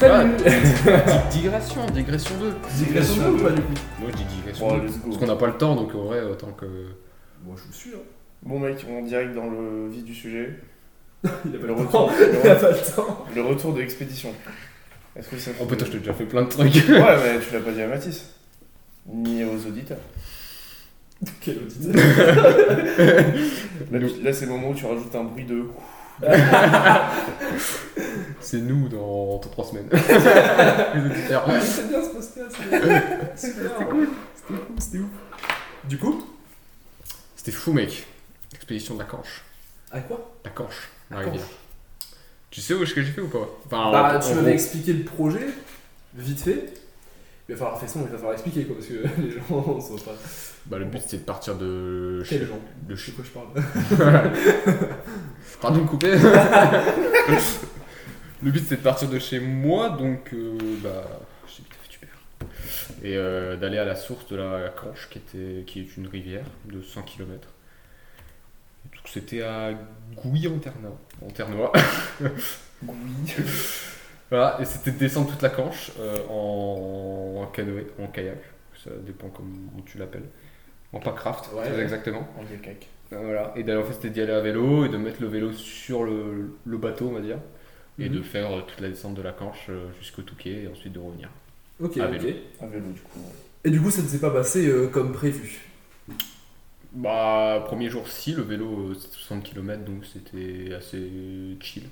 Salut digression, digression 2. Digression ou pas du coup Moi je dis digression Bon, 2. let's go. Parce qu'on n'a pas le temps, donc en vrai, autant que. Moi je vous suis, hein. Bon mec, on direct dans le vif du sujet. Il a pas Le le retour, Il a pas le temps. le retour de l'expédition. Est-ce que ça Oh putain, je t'ai déjà fait plein de trucs. Ouais, mais tu l'as pas dit à Mathis. Ni aux auditeurs. Quel auditeur. Là, là, c'est le moment où tu rajoutes un bruit de. C'est nous dans 3 semaines. Ah, C'est bien ce podcast. C'était cool. C'était cool, c'était ouf. Du coup C'était fou, mec. Expédition de la Canche. À quoi? La Canche, la rivière. Tu sais où est-ce que j'ai fait ou pas? Enfin, Bah, en- tu m'avais expliqué le projet, vite fait. Il va falloir faire son, il va falloir expliquer quoi, parce que les gens sont pas. Bah, le but c'était de partir de. De sais chez. quoi je parle. Pardon de couper. le but c'était de partir de chez moi, donc euh, bah, je t'ai vite fait super. Et euh, d'aller à la source de la Canche, qui, était, qui est une rivière de 100 km. Donc c'était à Gouy en Ternois. En Ternois. Oui. voilà, et c'était de descendre toute la Canche euh, en, en canoë, en kayak. Ça dépend comment tu l'appelles. En packraft, Ouais, très ouais. exactement. En. Euh, Voilà. Et d'aller en fait c'était d'y aller à vélo et de mettre le vélo sur le, le bateau on va dire et Mhm. de faire euh, toute la descente de la Canche euh, jusqu'au Touquet et ensuite de revenir. Ok, À ok. vélo. Un vélo, du coup. Et du coup, ça ne s'est pas passé euh, comme prévu? Bah premier jour si le vélo c'était 60 km donc c'était assez chill.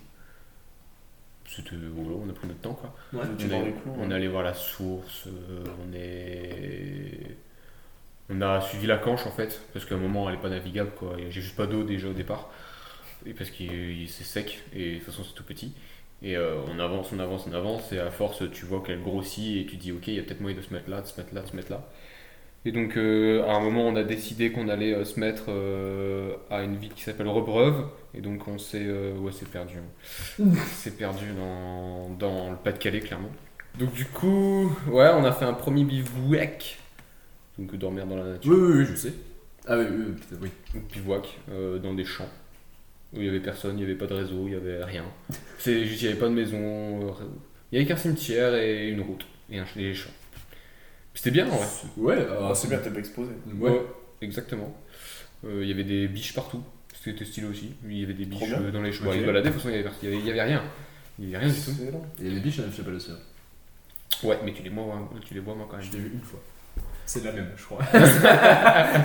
C'était voilà, on a pris notre temps quoi. Ouais. On est, on allé voir la source, euh, on est on a suivi la Canche en fait parce qu'à un moment elle est pas navigable quoi. J'ai juste pas d'eau déjà au départ et parce que c'est sec et de toute façon c'est tout petit. Et euh, on avance, on avance, on avance et à force tu vois qu'elle grossit et tu dis ok il y a peut-être moyen de se mettre là, de se mettre là, de se mettre là. Et donc euh, à un moment on a décidé qu'on allait euh, se mettre euh, à une ville qui s'appelle Rebreuve et donc on s'est euh, ouais c'est perdu. hein. c'est perdu dans, dans le Pas-de-Calais clairement. Donc du coup ouais on a fait un premier bivouac donc dormir dans la nature. Oui, oui, oui, je sais. Ah oui, oui, oui, putain, oui. Donc, bivouac euh, dans des champs où il y avait personne, il n'y avait pas de réseau, il y avait rien. C'est juste il n'y avait pas de maison, euh, il y avait qu'un cimetière et une route et un et des champs. C'était bien en vrai. Ouais, Ah, c'est bien, t'es pas exposé. Ouais. exactement. Euh, Il y avait des biches partout, c'était stylé aussi. Il y avait des biches euh, dans les. Ils se baladaient, de toute façon il y avait, il y avait- il y avait rien. Il y avait rien du tout. Excellent. Et les biches, je sais pas le sien. Ouais, mais tu les vois, moi, tu les vois moi quand même. Je l'ai vu une fois. C'est la même, je crois.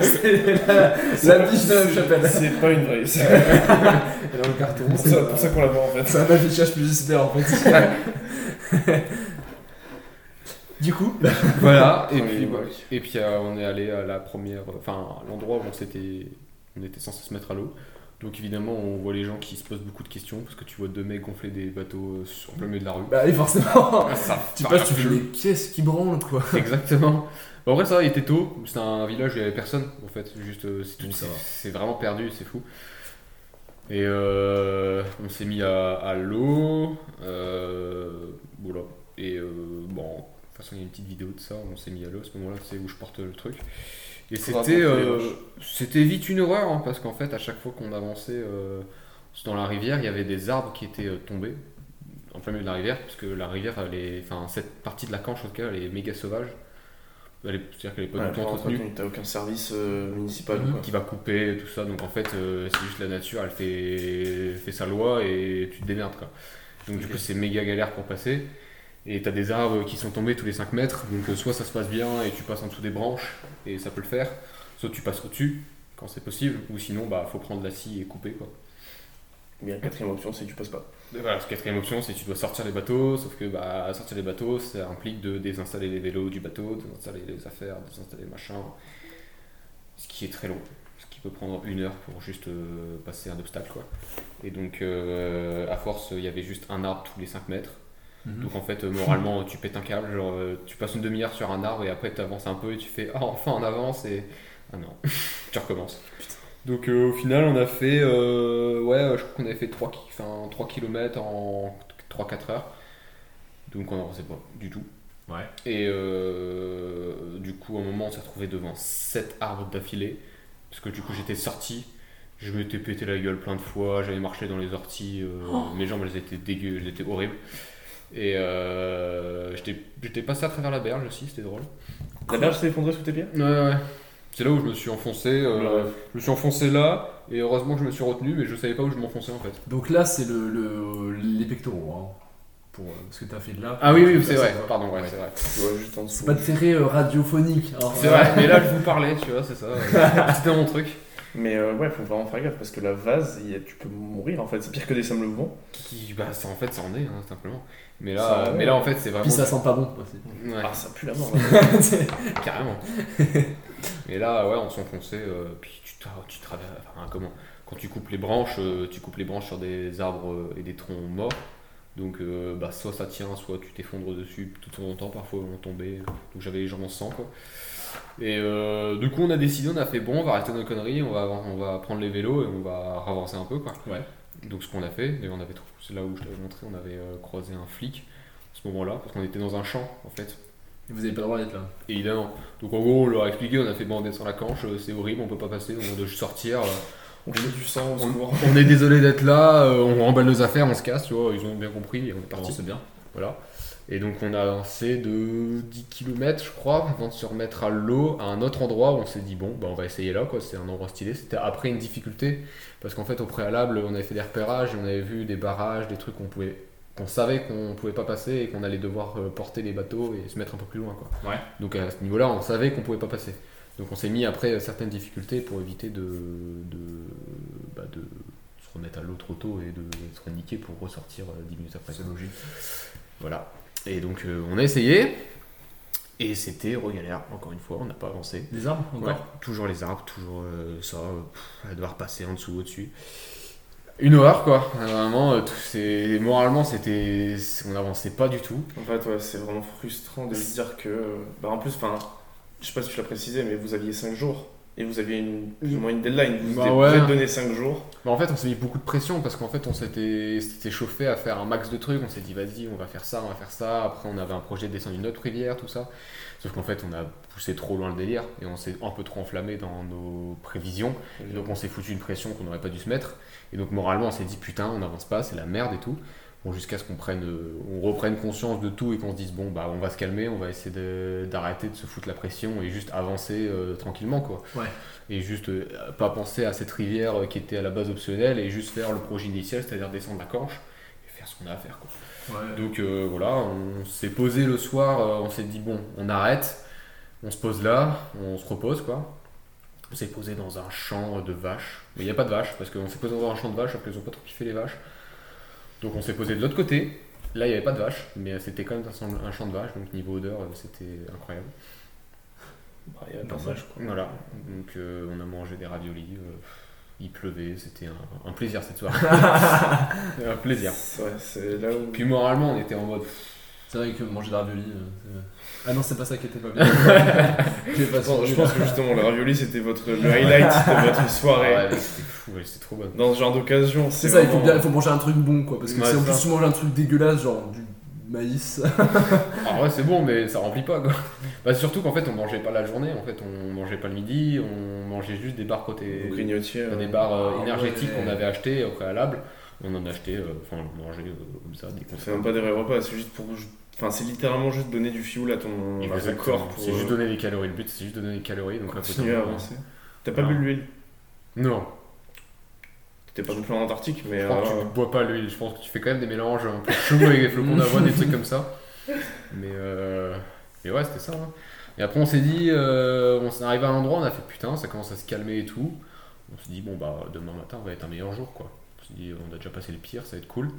c'est la, la biche de la même chapelle. C'est pas une vraie. C'est Elle est dans le carton. pour ça, pour ça qu'on la voit en fait. C'est un affichage publicitaire en fait. du coup, Voilà, et puis, et puis euh, on est allé à la première, enfin l'endroit où on, s'était, on était censé se mettre à l'eau. Donc évidemment, on voit les gens qui se posent beaucoup de questions parce que tu vois deux mecs gonfler des bateaux euh, sur- en plein milieu de la rue. bah oui, forcément. ça tu passes, tu fais pièces qui branlent quoi? Exactement. En vrai, ça il était tôt. C'était un village où il n'y avait personne en fait. Juste, euh, c'est, vraiment perdu, c'est fou. Et euh, on s'est mis à, à l'eau. Euh, voilà. Et euh, bon, de toute façon, il y a une petite vidéo de ça. On s'est mis à l'eau à ce moment-là, c'est où je porte le truc. Et c'était, vite une horreur hein, parce qu'en fait, à chaque fois qu'on avançait dans la rivière, il y avait des arbres qui étaient tombés en plein milieu de la rivière, parce que la rivière, elle est, enfin, cette partie de la Canche en tout cas, elle est méga sauvage. Est- C'est-à-dire qu'elle est pas Ouais, du tout entretenue, entretenu, T'as aucun service euh, municipal Mhm. quoi. qui va couper tout ça. Donc en fait, euh, c'est juste la nature, elle fait, fait sa loi et tu te démerdes quoi. Donc du coup, c'est méga galère pour passer. Et t'as des arbres qui sont tombés tous les 5 mètres, donc euh, soit ça se passe bien et tu passes en dessous des branches et ça peut le faire, soit tu passes au-dessus quand c'est possible, ou sinon bah faut prendre la scie et couper quoi. Bien, quatrième option, c'est que tu passes pas. Voilà, la quatrième option, c'est que tu dois sortir les bateaux, sauf que bah, sortir les bateaux, ça implique de désinstaller les vélos du bateau, de désinstaller les affaires, de désinstaller machin, ce qui est très long, ce qui peut prendre une heure pour juste euh, passer un obstacle quoi. Et donc euh, à force, il y avait juste un arbre tous les 5 mètres, donc en fait, euh, moralement, tu pètes un câble, genre tu passes une demi-heure sur un arbre et après tu avances un peu et tu fais ah enfin on avance et ah non, tu recommences. Donc euh, au final, on a fait euh, ouais, je crois qu'on avait fait 3, ki- enfin, 3 km en 3-4 heures. Donc on n'avançait pas du tout. Ouais. Et euh, du coup, à un moment, on s'est retrouvé devant 7 arbres d'affilée. Parce que du coup, j'étais sorti, je m'étais pété la gueule plein de fois, j'avais marché dans les orties, euh, mes jambes elles étaient dégueu, elles étaient horribles. Et euh, j'étais j'étais passé à travers la berge aussi, c'était drôle. La berge s'est effondrée sous tes pieds? Ouais, ouais. C'est là où je me suis enfoncé. euh, Ouais. Je me suis enfoncé là, et heureusement que je me suis retenu, mais je savais pas où je m'enfonçais en fait. Donc là, c'est le, le- les pectoraux. Hein, pour, euh, parce que t'as fait de là. Ah oui, oui, c'est vrai, ça. pardon, ouais, Ouais. c'est vrai. C'est pas de ferré euh, radiophonique. hein. C'est vrai, mais là je vous parlais, tu vois, c'est ça. C'était mon truc. Mais euh, ouais, faut vraiment faire gaffe parce que la vase, il y a- tu peux mourir en fait. C'est pire que des sables-mouvants. Qui, bah, ça, en fait, ça en est, hein, simplement. Mais là, mais là, en fait, c'est vraiment. Puis ça sent pas bon aussi. Ouais, Ah, ça pue la mort. carrément. Mais là, ouais, on s'enfonçait, euh, puis tu, tu traverses. Enfin, comment Quand tu coupes les branches, euh, tu coupes les branches sur des arbres euh, et des troncs morts. Donc, euh, bah, soit ça tient, soit tu t'effondres dessus tout ton temps, parfois on tombait. Donc, j'avais les jambes en sang, quoi. Et euh, du coup, on a décidé, on a fait bon, on va arrêter nos conneries, on va, on va prendre les vélos et on va avancer un peu, quoi. Ouais. Donc, ce qu'on a fait, et on avait c'est là où je t'avais montré, on avait euh, croisé un flic à ce moment-là, parce qu'on était dans un champ, en fait. Vous avez pas le droit d'être là. Évidemment. Donc en gros, on leur a expliqué, on a fait bon, on descend la canche, euh, c'est horrible, on peut pas passer, on doit juste sortir. euh, On fait du sang On, secours. on est désolé d'être là, on remballe nos affaires, on se casse, tu vois, ils ont bien compris et on est parti. c'est bien. Voilà. Et donc on a avancé de 10 km, je crois, avant de se remettre à l'eau, à un autre endroit où on s'est dit bon, bah, on va essayer là, quoi. C'est un endroit stylé. C'était après une difficulté, parce qu'en fait, au préalable, on avait fait des repérages et on avait vu des barrages, des trucs qu'on pouvait. qu'on savait qu'on pouvait pas passer et qu'on allait devoir euh, porter les bateaux et se mettre un peu plus loin, quoi. Ouais. Donc à ce niveau-là, on savait qu'on pouvait pas passer. Donc on s'est mis après certaines difficultés pour éviter de, de, bah, de se remettre à l'eau trop tôt et de se niquer pour ressortir euh, 10 minutes après. C'est logique. Voilà. Et donc euh, on a essayé et c'était regalère. Encore une fois, on n'a pas avancé. Des arbres encore Ouais, toujours les arbres, toujours euh, ça, pff, à devoir passer en dessous, au-dessus. Une horreur quoi, vraiment, euh, tout- c'est- moralement c'était, on n'avançait pas du tout. En fait, ouais, c'est vraiment frustrant de se dire que. Bah, en plus, enfin, je sais pas si tu l'as précisé, mais vous aviez 5 jours. Et vous aviez une, plus ou moins une deadline. Vous Bah vous êtes donné 5 jours. Mais en fait, on s'est mis beaucoup de pression parce qu'en fait, on s'était s'était chauffé à faire un max de trucs. On s'est dit, vas-y, on va faire ça, on va faire ça. Après, on avait un projet de descendre une autre rivière, tout ça. Sauf qu'en fait, on a poussé trop loin le délire et on s'est un peu trop enflammé dans nos prévisions. Et donc, on s'est foutu une pression qu'on n'aurait pas dû se mettre. Et donc, moralement, on s'est dit, putain, on n'avance pas, c'est la merde et tout. Bon, jusqu'à ce qu'on prenne, euh, on reprenne conscience de tout et qu'on se dise, bon, bah, on va se calmer, on va essayer d'arrêter de, se foutre la pression et juste avancer euh, tranquillement, quoi. Ouais. Et juste euh, pas penser à cette rivière qui était à la base optionnelle et juste faire le projet initial, c'est-à-dire descendre la canche et faire ce qu'on a à faire, quoi. Ouais. Donc euh, voilà, on s'est posé le soir, on s'est dit bon, on arrête, on se pose là, on se repose quoi. On s'est posé dans un champ de vaches, mais il n'y a pas de vaches parce qu'on s'est posé dans un champ de vaches parce qu'ils ont pas trop kiffé les vaches. Donc on s'est posé de l'autre côté. Là il n'y avait pas de vaches, mais c'était quand même un, champ de vaches, donc niveau odeur euh, c'était incroyable. Bah, il y avait pas Normal. ça, quoi. Voilà, donc euh, on a mangé des raviolis, euh, il pleuvait, c'était un, un plaisir cette soirée. un plaisir. Ouais, c'est là où. Puis moralement on était en mode C'est vrai que manger des raviolis. euh, c'est- ah non, c'est pas ça qui était pas bien. Pas je pense que justement, le ravioli, c'était votre, le highlight de votre soirée. Ah ouais, c'était fou, ouais, c'était trop bon. Dans ce genre d'occasion, C'est c'est ça, il faut, bien, il faut manger un truc bon quoi. Parce que Ouais, si en plus tu manges un truc dégueulasse, genre du maïs. Ah ouais, c'est bon, mais ça remplit pas quoi. Bah, surtout qu'en fait, on mangeait pas la journée, en fait, on mangeait pas le midi, on mangeait juste des bars côté. Vous grignotiez. des euh, barres euh, Ah énergétiques ouais. qu'on avait acheté au préalable. On en achetait, euh, enfin, on mangeait euh, comme ça, des C'est même pas des vrais repas, c'est juste pour. Enfin, c'est littéralement juste donner du fuel à ton, à ton Exactement. corps pour C'est juste euh, donner des calories. Le but, c'est juste donner des calories. Donc, continuer à avancer. T'as pas Ah. bu de l'huile? Non, T'étais pas non plus en Antarctique, mais. je crois que euh, tu bois pas l'huile. Je pense que tu fais quand même des mélanges un peu chauds avec des flocons d'avoine, des trucs comme ça. Mais, euh... mais ouais, c'était ça. hein. Et après, on s'est dit, euh, on s'est arrivé à un endroit, on a fait putain, ça commence à se calmer et tout. On s'est dit, bon, bah, demain matin va être un meilleur jour, quoi. On s'est dit, on a déjà passé le pire, ça va être cool.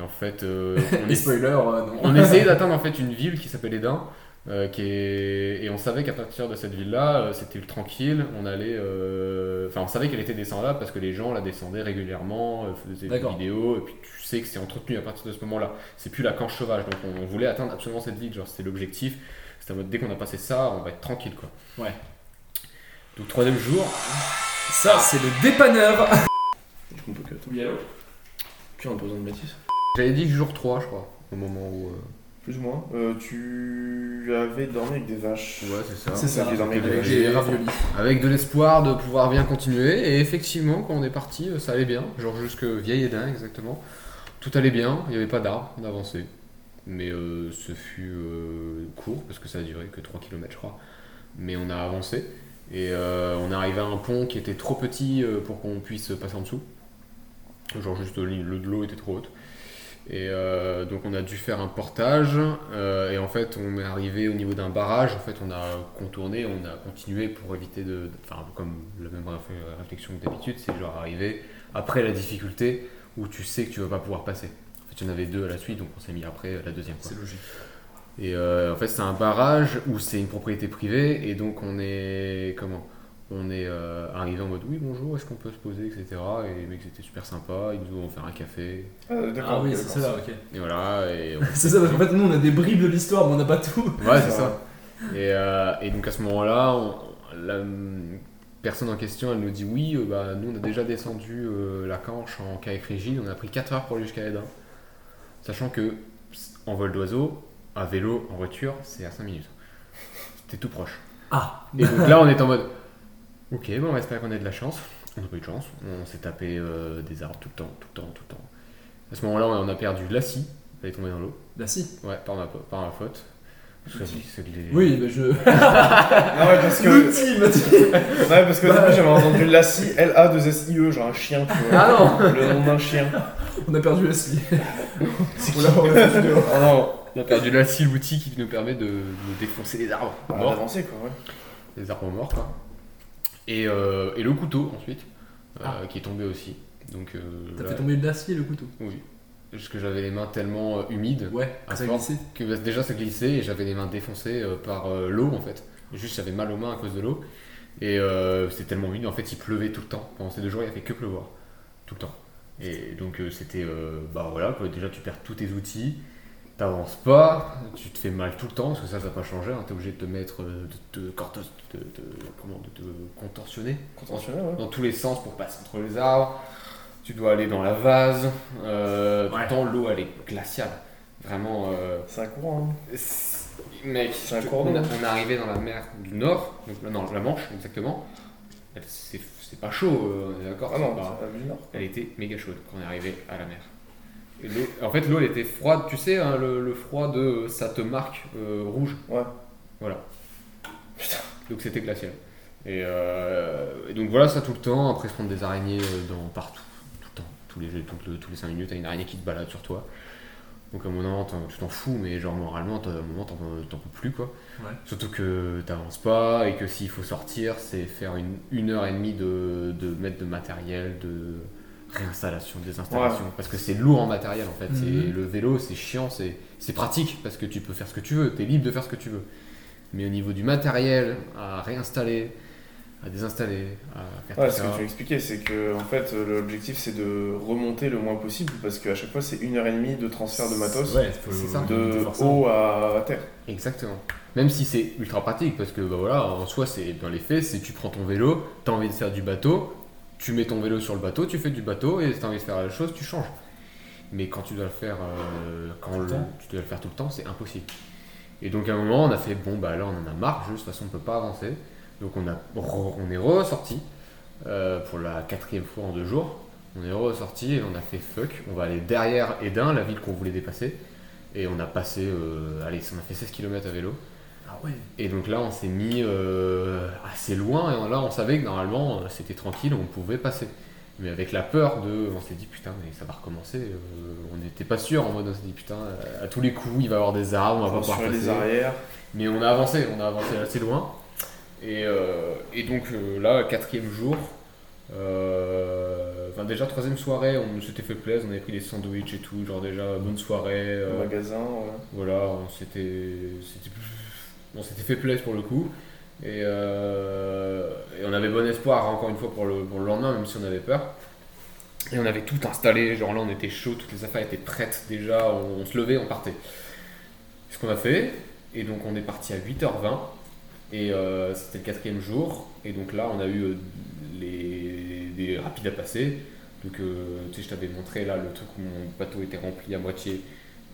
Et en fait, euh, on, Et est- spoiler, euh, non. on essayait d'atteindre en fait une ville qui s'appelle Edin. euh, qui est... Et on savait qu'à partir de cette ville-là, euh, c'était tranquille. On allait, euh, enfin, on savait qu'elle était descendable parce que les gens la descendaient régulièrement, euh, faisaient des vidéos, et puis tu sais que c'est entretenu à partir de ce moment-là. C'est plus la canche sauvage, donc on, on voulait atteindre absolument cette ville. Genre, c'était l'objectif. C'était en mode dès qu'on a passé ça, on va être tranquille, quoi. Ouais. Donc troisième jour. Ça, c'est le dépanneur. Je comprends que toi. Oui, allô? Puis on a pas besoin de bêtises. J'avais dit jour 3 je crois, au moment où. euh, Plus ou moins. Euh, tu avais dormi avec des vaches. Ouais, c'est ça. C'est ça, dans mes avec des raviolis. Avec de l'espoir de pouvoir bien continuer. Et effectivement, quand on est parti, euh, ça allait bien. Genre jusque Vieille Edin, exactement. Tout allait bien, il n'y avait pas d'arbres, on avançait. Mais euh, ce fut euh, court parce que ça a duré que 3 km, je crois. Mais on a avancé et euh, on est arrivé à un pont qui était trop petit euh, pour qu'on puisse passer en dessous. Genre juste le le- l'eau était trop haute. Et euh, donc on a dû faire un portage euh, et en fait on est arrivé au niveau d'un barrage. En fait on a contourné, on a continué pour éviter de, enfin comme la même réf- réflexion que d'habitude, c'est genre arriver après la difficulté où tu sais que tu vas pas pouvoir passer. En fait il y en avait deux à la suite donc on s'est mis après la deuxième. C'est logique. Et euh, en fait, c'est un barrage où c'est une propriété privée et donc on est comment? On est euh, arrivé en mode oui bonjour, est-ce qu'on peut se poser, etc. Et les mecs étaient super sympas, ils nous ont offert un café Ah, d'accord. Ah oui, c'est ça, ok. et voilà. Et on- C'est ça, parce qu'en fait, nous, on a des bribes de l'histoire, mais on n'a pas tout. ouais, c'est ça. Et, euh, et donc à ce moment-là, on- la personne en question, elle nous dit oui, euh, bah, nous on a déjà descendu euh, la Canche en kayak rigide, on a pris 4 heures pour aller jusqu'à Edin. Sachant que en vol d'oiseau, à vélo, en voiture, c'est à 5 minutes. C'était tout proche. Ah Et donc là, on est en mode Ok, bon, on espère qu'on ait de la chance. On n'a pas eu de chance. On s'est tapé euh, des arbres tout le temps, tout le temps, tout le temps. À ce moment-là, on a perdu la scie. Elle est tombée dans l'eau. Bah si. Ouais, par ma, par ma faute. Parce que c'est que les- Oui, mais je. Ah ouais, parce que, L'outil, Mathieu ouais, parce que début, j'avais entendu Lassie, L-A-2-S-I-E, genre un chien, tu vois. Ah non Le nom d'un chien. On a perdu la scie. On l'a on l'a foutu dehors. Oh non, On a perdu la scie, l'outil qui nous permet de, de défoncer les arbres. on morts. va avancer quoi, ouais. Les arbres morts, quoi. Et, euh, et le couteau, ensuite, euh, Ah. qui est tombé aussi. Donc, euh, T'as là- fait tomber l'acier, le couteau. Oui. Parce que j'avais les mains tellement humides. Ouais, À ça glissé. que déjà ça glissait et j'avais les mains défoncées par l'eau en fait. Juste j'avais mal aux mains à cause de l'eau. Et c'était tellement humide, en fait il pleuvait tout le temps. Pendant ces deux jours il a fait que pleuvoir. Tout le temps. Et donc c'était, euh, bah voilà, quoi. déjà tu perds tous tes outils, t'avances pas, tu te fais mal tout le temps, parce que ça ça n'a pas changé, hein. t'es obligé de te mettre, euh, de te de, de- comment, de contorsionner ouais. dans tous les sens pour passer entre les arbres. Tu dois aller dans la vase. Euh, Tout Ouais. le temps, l'eau, elle est glaciale. Vraiment. euh, C'est un courant. hein. Mec, C'est un cours on, est arrivé dans la mer du Nord, donc là, non, la Manche, exactement. C'est pas chaud, euh, on est d'accord Ah non, pas-. Elle était méga chaude quand on est arrivé à la mer. Et en fait, l'eau, elle était froide, tu sais, hein, le, le froid de euh, ça te marque euh, rouge. Ouais. Voilà. Donc c'était glacial. Et, euh, et donc voilà ça tout le temps, après se prendre des araignées dans, partout, tout le temps, tous les, tout le- tous les 5 minutes, t'as une araignée qui te balade sur toi. Donc à un moment t'en- tu t'en fous, mais genre moralement à un moment t'en t'en peux plus quoi. Ouais. Surtout que t'avances pas et que s'il faut sortir, c'est faire une, une heure et demie de, de mettre de matériel, de réinstallation, désinstallation. Parce que c'est lourd en matériel en fait. C'est- Le vélo c'est chiant, c'est c'est pratique parce que tu peux faire ce que tu veux, t'es libre de faire ce que tu veux. Mais au niveau du matériel, à réinstaller, à désinstaller, à faire Ouais, ce que tu expliquais, c'est que en fait, euh, l'objectif c'est de remonter le moins possible parce qu'à chaque fois c'est une heure et demie de transfert de matos Ouais, de haut à terre. Exactement. Même si c'est ultra pratique, parce que bah voilà, en soi, c'est dans les faits, c'est tu prends ton vélo, t'as envie de faire du bateau, tu mets ton vélo sur le bateau, tu fais du bateau, et si t'as envie de faire la chose, tu changes. Mais quand tu dois le faire, euh, quand Tout le le- temps. tu dois le faire tout le temps, c'est impossible. Et donc à un moment, on a fait bon bah là, on en a marre, juste de toute façon, on peut pas avancer. Donc on a, re- on est ressorti euh, pour la quatrième fois en deux jours. On est ressorti et on a fait fuck. On va aller derrière Edin, la ville qu'on voulait dépasser. Et on a passé, euh, allez, on a fait 16 km à vélo. Ah ouais. Et donc là, on s'est mis euh, assez loin, et là, on savait que normalement, euh, c'était tranquille, on pouvait passer. Mais avec la peur de. On s'est dit, putain, mais ça va recommencer. euh, on n'était pas sûr, en mode, on s'est dit, putain, à tous les coups, il va y avoir des arbres, on va pas pouvoir sur les passer. arrières. Mais on a avancé, on a avancé assez loin. Et, euh, et donc euh, là, quatrième jour, euh, enfin déjà troisième soirée, on s'était fait plaisir, on avait pris des sandwichs et tout, genre déjà bonne soirée. au magasin. voilà. voilà, on s'était, c'était- on s'était fait plaisir pour le coup. Et, euh, et on avait bon espoir, encore une fois, pour le, lendemain, même si on avait peur. Et on avait tout installé, genre là on était chaud, toutes les affaires étaient prêtes déjà, on, se levait, on partait. Ce qu'on a fait, et donc on est parti à 8h20, et euh, c'était le quatrième jour, et donc là on a eu euh, les, des rapides à passer. Donc tu sais, je t'avais montré là le truc où mon bateau était rempli à moitié.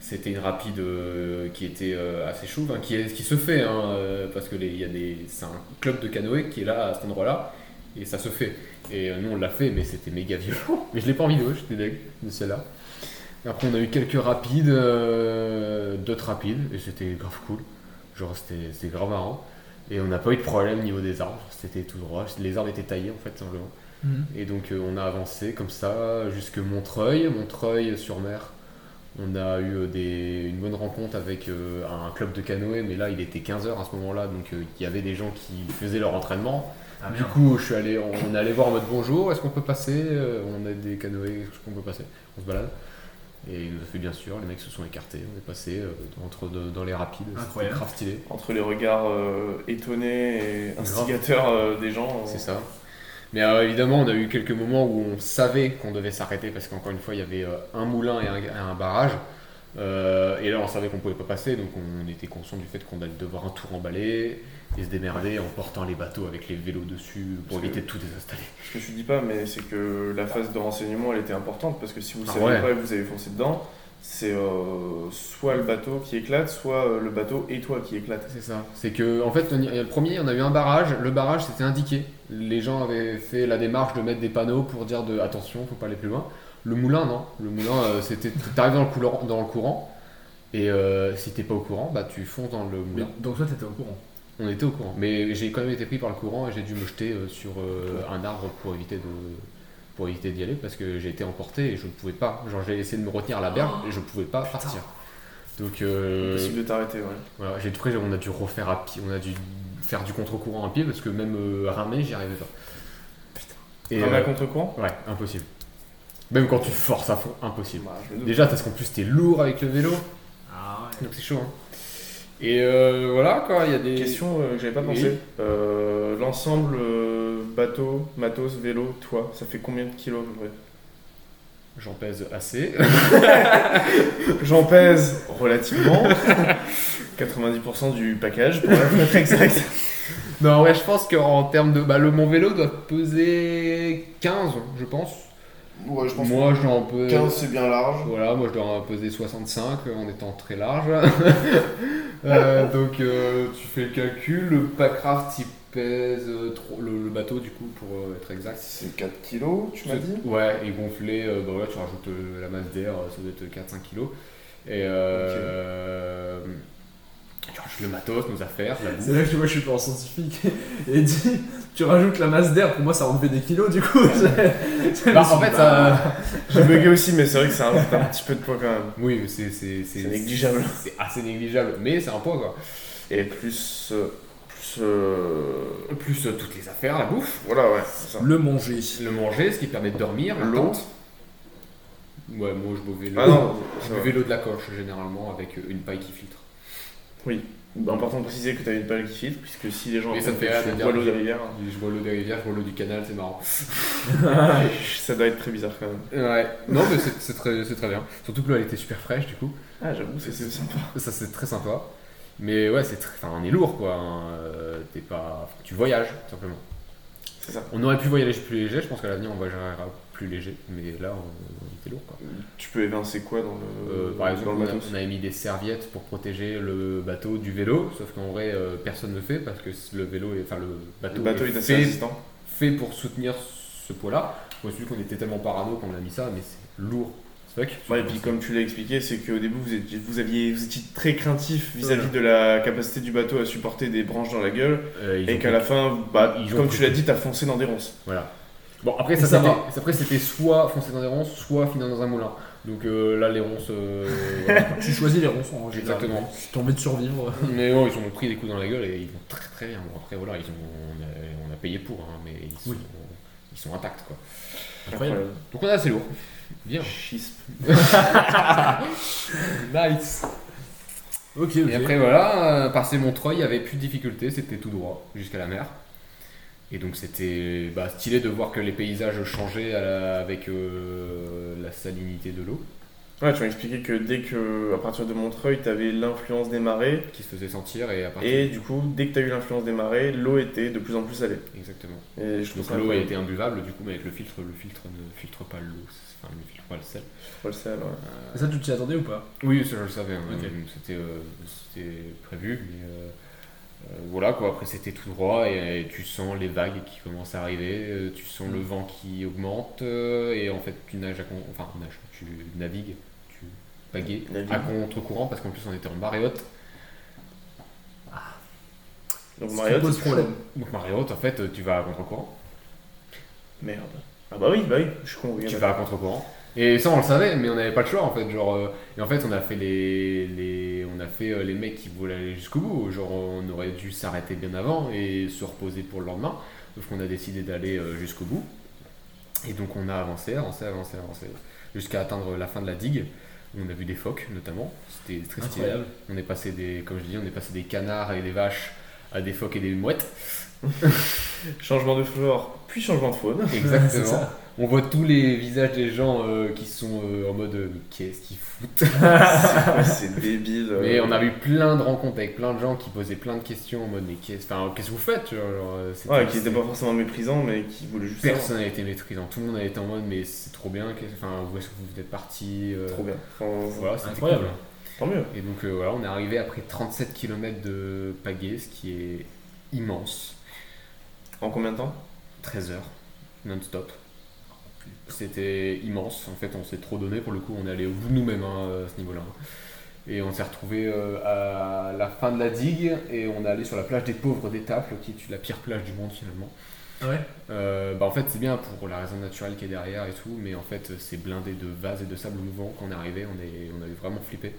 C'était une rapide euh, qui était euh, assez chauve, hein, qui, est, qui se fait, hein, euh, parce que les- il y a des, c'est un club de canoë qui est là à cet endroit-là, et ça se fait. Et nous on l'a fait, mais c'était méga violent. Mais je l'ai pas en vidéo, j'étais deg de celle-là. Après, on a eu quelques rapides, d'autres rapides, et c'était grave cool. Genre, c'était c'était grave marrant. Et on n'a pas eu de problème au niveau des arbres, c'était tout droit. Les arbres étaient taillés en fait, simplement. Et donc, on a avancé comme ça jusque Montreuil, Montreuil-sur-Mer. On a eu euh, des, une bonne rencontre avec euh, un club de canoë, mais là, il était 15h à ce moment-là, donc euh, il y avait des gens qui faisaient leur entraînement. Ah, Du coup, je suis allé, on, on est allé voir en mode bonjour, est-ce qu'on peut passer On a des canoës, est-ce qu'on peut passer? On se balade. Et il nous a fait bien sûr, les mecs se sont écartés, on est passé euh, entre de- dans les rapides, c'était Incroyable. grave stylé. Entre les regards euh, étonnés et instigateurs euh, des gens. euh, C'est ça. Mais euh, évidemment, on a eu quelques moments où on savait qu'on devait s'arrêter parce qu'encore une fois, il y avait euh, un moulin et un, un barrage. Euh, et là, on savait qu'on pouvait pas passer, donc on était conscient du fait qu'on allait devoir un tour emballer et se démerder en portant les bateaux avec les vélos dessus pour Parce éviter que- de tout désinstaller. Ce que je dis pas, mais c'est que la phase de renseignement, elle était importante parce que si vous ne Ah savez ouais. pas et que vous avez foncé dedans, c'est euh, soit le bateau qui éclate, soit euh, le bateau et toi qui éclate. C'est ça. C'est que, en fait, le premier, on a eu un barrage. Le barrage, c'était indiqué. Les gens avaient fait la démarche de mettre des panneaux pour dire de attention, faut pas aller plus loin. Le moulin, non. Le moulin, euh, c'était. T'arrives dans le courant, dans le courant. Et euh, si t'es pas au courant, bah tu fonces dans le Mais, moulin. donc toi, t'étais au courant. On était au courant. Mais j'ai quand même été pris par le courant et j'ai dû me jeter euh, sur euh, un arbre pour éviter de pour éviter d'y aller parce que j'ai été emporté et je ne pouvais pas. Genre j'ai essayé de me retenir à la berge et je pouvais pas partir. Donc euh, Impossible de t'arrêter, ouais. voilà, j'ai après on a dû refaire à pied, on a dû faire du contre-courant à pied parce que même euh, ramer, j'y arrivais pas. Et, Ramer à euh, contre-courant? ouais, impossible. Même quand tu forces à fond, impossible. Bah. Déjà parce qu'en plus t'es lourd avec le vélo, Ah donc c'est chaud. hein. Et euh, voilà quoi, il y a des Question euh, que j'avais pas Oui. pensé. Euh, L'ensemble euh, bateau, matos, vélo, toi, ça fait combien de kilos à peu près? J'en pèse assez. J'en pèse relativement. 90% du package pour être exact. non ouais, je pense qu'en termes de bah, le mon vélo doit peser 15, je pense. Ouais, je Moi j'en pèse 15 c'est bien large. Voilà, moi je dois peser 65 en étant très large. Euh, donc euh, tu fais le calcul, le packraft il pèse euh, trop- le, le bateau du coup pour euh, être exact. C'est 4 kilos, tu m'as dit? Ouais, et gonflé, euh, bah tu rajoutes euh, la masse d'air, euh, ça doit être 4-5 kilos. Et euh, le matos, nos affaires, la. C'est là que tu vois, je suis pas en scientifique. Et dit, tu rajoutes la masse d'air, pour moi ça enlevait des kilos du coup. Bah, en fait, ça. J'ai bugué aussi, mais c'est vrai que ça rajoute un petit peu de poids quand même. Oui, mais c'est négligeable. C'est assez négligeable, mais c'est un poids quoi. Et plus. euh, plus euh, Plus euh, toutes les affaires, la bouffe, voilà, ouais, c'est ça. Le manger. le manger, ce qui permet de dormir, L'eau. Ouais, moi je bois vélo. Ah non, je va. vélo de la coche généralement avec une paille qui filtre. Bah, Important de préciser que tu as une palle qui filtre, puisque si les gens Mais ça fait de dire l'eau que- de rivière, Je bois l'eau des rivières, je bois l'eau du canal, c'est marrant. ça doit être très bizarre quand même. Ouais, non mais c'est- très, bien. Surtout que l'eau elle était super fraîche du coup. Ah, j'avoue, c'est sympa. Ça c'est très sympa. Mais ouais, c'est très... enfin, on est lourd quoi. hein. Euh, T'es pas... Tu voyages simplement. C'est ça. On aurait pu voyager plus léger, je pense qu'à l'avenir on voyagera plus léger. Mais là on, on était lourd quoi. Tu peux évincer quoi dans le, Euh, par exemple, on a, on avait mis des serviettes pour protéger le bateau du vélo, sauf qu'en vrai, euh, personne ne le fait parce que le vélo, est, enfin le bateau, Le bateau est est assez fait, résistant. fait pour soutenir ce poids-là. Moi, je qu'on était tellement parano qu'on a mis ça, mais c'est lourd. Ouais, et puis comme tu l'as expliqué, c'est qu'au début vous étiez, vous, aviez, vous étiez très craintif vis-à-vis de la capacité du bateau à supporter des branches dans la gueule, Euh, et qu'à la fin, bah, ils comme tu l'as dit, t'as foncé dans des ronces. Voilà. Bon, après, ça, ça c'était, après, c'était soit foncer dans des ronces, soit finir dans un moulin. Donc euh, là, les ronces. euh, voilà. Tu choisis les ronçons en. Exactement. Si t'as envie de survivre. mais non, ils ont pris des coups dans la gueule et ils vont très très bien. Bon, après, voilà, ils ont, on, a, on a payé pour, hein, mais ils sont, Oui. ils sont intacts quoi. Incroyable. Donc on est assez lourd. Bien. Schisme. Nice. Ok, ok. Et après voilà, euh, passer Montreuil, il n'y avait plus de difficulté, c'était tout droit jusqu'à la mer. Et donc c'était bah, stylé de voir que les paysages changeaient à la- avec euh, la salinité de l'eau Ouais, tu m'as expliqué que dès que, à partir de Montreuil, t'avais l'influence des marées, qui se faisait sentir et à partir et du coup, dès que t'as eu l'influence des marées, l'eau était de plus en plus salée. exactement. Et je trouve Donc ça l'eau était imbuvable du coup, mais avec le filtre, le filtre ne filtre pas l'eau, enfin ne filtre pas le sel. Le sel, ouais. Euh, Et ça, tu t'y attendais ou pas? Oui, ça je le savais, hein. C'était euh, c'était prévu, mais euh, voilà quoi, après c'était tout droit et, et tu sens les vagues qui commencent à arriver, euh, tu sens le vent qui augmente euh, et en fait tu nages, à con- enfin nages, tu navigues, tu à contre-courant, parce qu'en plus on était en marée haute. Donc Ce qui Marriott, pose problème. Donc en fait, tu vas à contre-courant. Merde. Ah bah oui, bah oui, je suis con. oui, tu vas à contre-courant. Et ça, on le savait, mais on n'avait pas le choix en fait. Genre, euh, et en fait, on a fait les, les, on a fait euh, les mecs qui voulaient aller jusqu'au bout. Genre, on aurait dû s'arrêter bien avant et se reposer pour le lendemain. Sauf qu'on a décidé d'aller euh, jusqu'au bout. Et donc, on a avancé, avancé, avancé, avancé, jusqu'à atteindre la fin de la digue. où On a vu des phoques notamment. C'était très stylé. Incroyable. On est passé des, comme je dis, on est passé des canards et des vaches à des phoques et des mouettes. Changement de flore, puis changement de faune. Exactement. On voit tous les visages des gens euh, qui sont euh, en mode euh, qu'est-ce qu'ils foutent. Ouais, c'est débile. euh. Mais on a eu plein de rencontres avec plein de gens qui posaient plein de questions en mode mais qu'est-ce enfin, qu'est-ce que vous faites tu vois, genre, c'était- Ouais, qui n'étaient pas forcément méprisants, mais qui voulaient juste. Personne n'a été maîtrisant. Tout le monde a été en mode mais c'est trop bien. qu'est-ce- Enfin, où est-ce que vous êtes parti euh, Trop bien. Enfin, Voilà, c'était Incroyable. cool. Tant mieux. Et donc euh, voilà, on est arrivé après 37 km de pagaie, ce qui est immense. En combien de temps 13 heures, non-stop. C'était immense. En fait, on s'est trop donné. Pour le coup, on est allé au bout de nous-mêmes hein, à ce niveau-là. Et on s'est retrouvé à la fin de la digue et on est allé sur la plage des pauvres d'Étaples, qui est la pire plage du monde finalement. Ah ouais? Euh, bah en fait, c'est bien pour la raison naturelle qui est derrière et tout, mais en fait, c'est blindé de vases et de sable mouvant. Quand on est arrivé, on, est, on avait vraiment flippé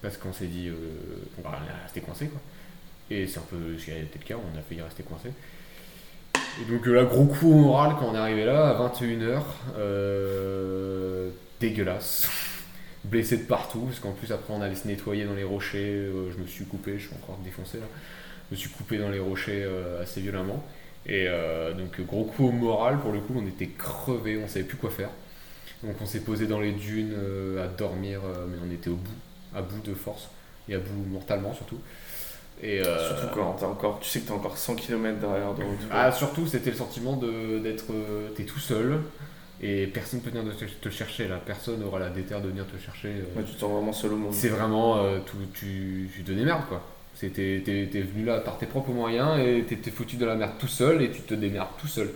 parce qu'on s'est dit euh, qu'on va rester coincé quoi. Et c'est un peu ce qui a été le cas, on a failli rester coincé. Et donc euh, là, gros coup au moral quand on est arrivé là, à 21h, euh, dégueulasse. Blessé de partout, parce qu'en plus après on allait se nettoyer dans les rochers, euh, je me suis coupé, je suis encore défoncé là. Je me suis coupé dans les rochers assez violemment. Et donc gros coup au moral, pour le coup on était crevés, on savait plus quoi faire. Donc on s'est posé dans les dunes à dormir, mais on était au bout, à bout de force, et à bout mortalement surtout. Et, euh, Surtout quand t'as encore, tu sais que t'as encore 100 km derrière de retour. ah, surtout, c'était le sentiment de- d'être. euh, T'es tout seul et personne peut venir te, te chercher là. Personne aura la déterre de venir te chercher. euh. Ouais, tu te sens vraiment seul au monde. C'est vraiment. euh, tout- tu, tu te démerdes quoi. C'était- T'es t'es venu là par tes propres moyens et t'étais foutu de la merde tout seul et tu te démerdes tout seul.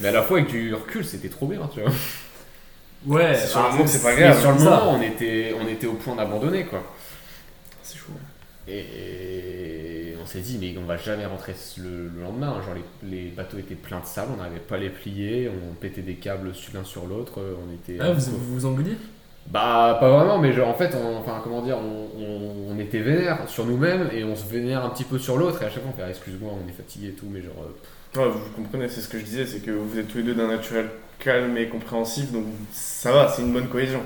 Mais à la fois avec du recul, c'était trop bien, tu vois. Ouais, C'est sur le ah, moment c'est pas Mais grave. sur le moment, on était, on était au point d'abandonner quoi. C'est chaud. Et on s'est dit, mais on va jamais rentrer le, le lendemain. Genre, les, les bateaux étaient pleins de sable, on n'arrivait pas à les plier, on pétait des câbles l'un sur l'autre, on était. Ah, vous vous, vous engueuliez Bah, pas vraiment, mais genre, en fait, on, enfin, comment dire, on, on- on était vénère sur nous-mêmes et on se vénère un petit peu sur l'autre, et à chaque fois on fait, ah, excuse-moi, on est fatigué et tout, mais genre. euh, Ouais, vous comprenez, c'est ce que je disais, c'est que vous êtes tous les deux d'un naturel calme et compréhensif, donc ça va, c'est une bonne cohésion.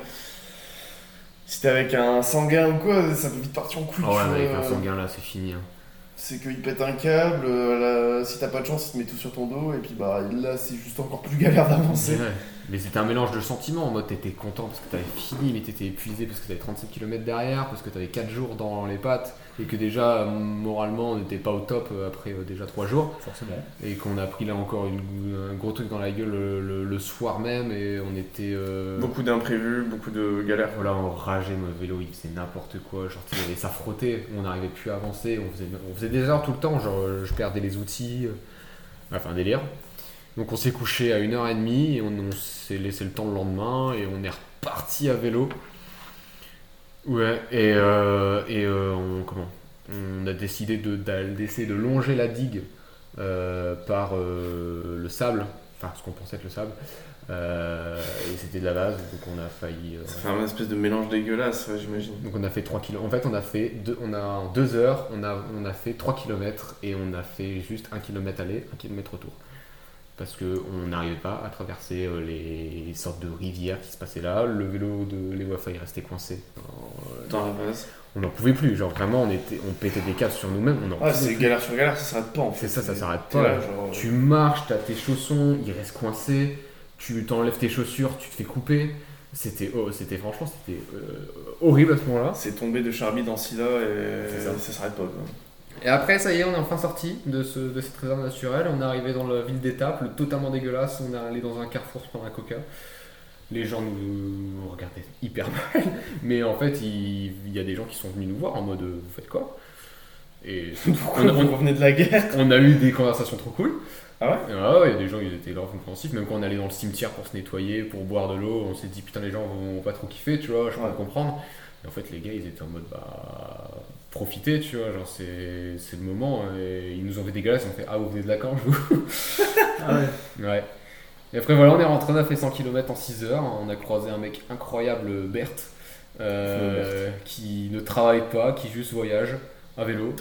Si t'es avec un sanguin ou quoi, ça peut vite partir en couille. Ah ouais, mais avec un sanguin là, c'est fini. hein. C'est qu'il pète un câble, euh, là, si t'as pas de chance, il te met tout sur ton dos, et puis bah là, c'est juste encore plus galère d'avancer. Ouais. Mais c'était un mélange de sentiments, en mode t'étais content parce que t'avais fini, mais t'étais épuisé parce que t'avais 37 km derrière, parce que t'avais 4 jours dans les pattes, et que déjà, moralement, on n'était pas au top euh, après euh, déjà 3 jours, Forcément. et qu'on a pris là encore une, un gros truc dans la gueule le, le- le soir même, et on était. euh, Beaucoup d'imprévus, beaucoup de galères. voilà, on rageait, mon vélo, il faisait n'importe quoi, genre, avait- ça frottait, on n'arrivait plus à avancer, on faisait, on faisait des erreurs tout le temps, genre, je perdais les outils, euh, enfin, délire. Donc, on s'est couché à 1h30, et on, on s'est laissé le temps le lendemain, et on est reparti à vélo. Ouais, et, euh, et euh, on, comment? On a décidé de- d'essayer de longer la digue euh, par le sable, enfin, ce qu'on pensait être le sable, et c'était de la base, donc on a failli. Ça fait un espèce de mélange dégueulasse, ouais, j'imagine. donc on a fait 3 km. En fait, on a fait deux, on a en 2 heures, on a, on a fait 3 km et on a fait juste 1 km aller, 1 km retour. Parce qu'on n'arrivait pas à traverser euh, les sortes de rivières qui se passaient là. Le vélo de Léo failli rester coincé. Euh, Dans la base. On n'en pouvait plus. Genre vraiment, on, était, on pétait des câbles sur nous-mêmes. On en Ah, c'est galère sur galère, ça s'arrête pas en fait. C'est ça, ça s'arrête pas. là, genre, Tu marches, t'as tes chaussons, ils restent coincés. Tu t'enlèves tes chaussures, tu te fais couper. C'était, oh, c'était franchement, c'était euh, horrible à ce moment-là. C'est tombé de Charby dans Sida et ça. ça, s'arrête pas. Quoi. Et après, ça y est, on est enfin sorti de, ce, de cette réserve naturelle. On est arrivé dans la ville d'Étape, le totalement dégueulasse. On est allé dans un carrefour se prendre un coca. Les gens nous regardaient hyper mal. Mais en fait, il, il y a des gens qui sont venus nous voir en mode Vous faites quoi? Et Pourquoi On- on- de la guerre on a eu des conversations trop cool. Ah ouais? Ah ouais, il y a des gens, ils étaient grave compréhensifs. Même quand on allait dans le cimetière pour se nettoyer, pour boire de l'eau, on s'est dit putain, les gens vont pas trop kiffer, tu vois, je peux Ouais. comprendre. Et en fait, les gars, ils étaient en mode bah. Profitez, tu vois, genre c'est le moment. Et ils nous ont fait dégueulasse, ils ont fait Ah, vous venez de la cange, vous Ah ouais. Ouais. Et après, voilà, on est rentré, on a fait 100 km en 6 heures. On a croisé un mec incroyable, Berthe, euh, qui ne travaille pas, qui juste voyage à vélo,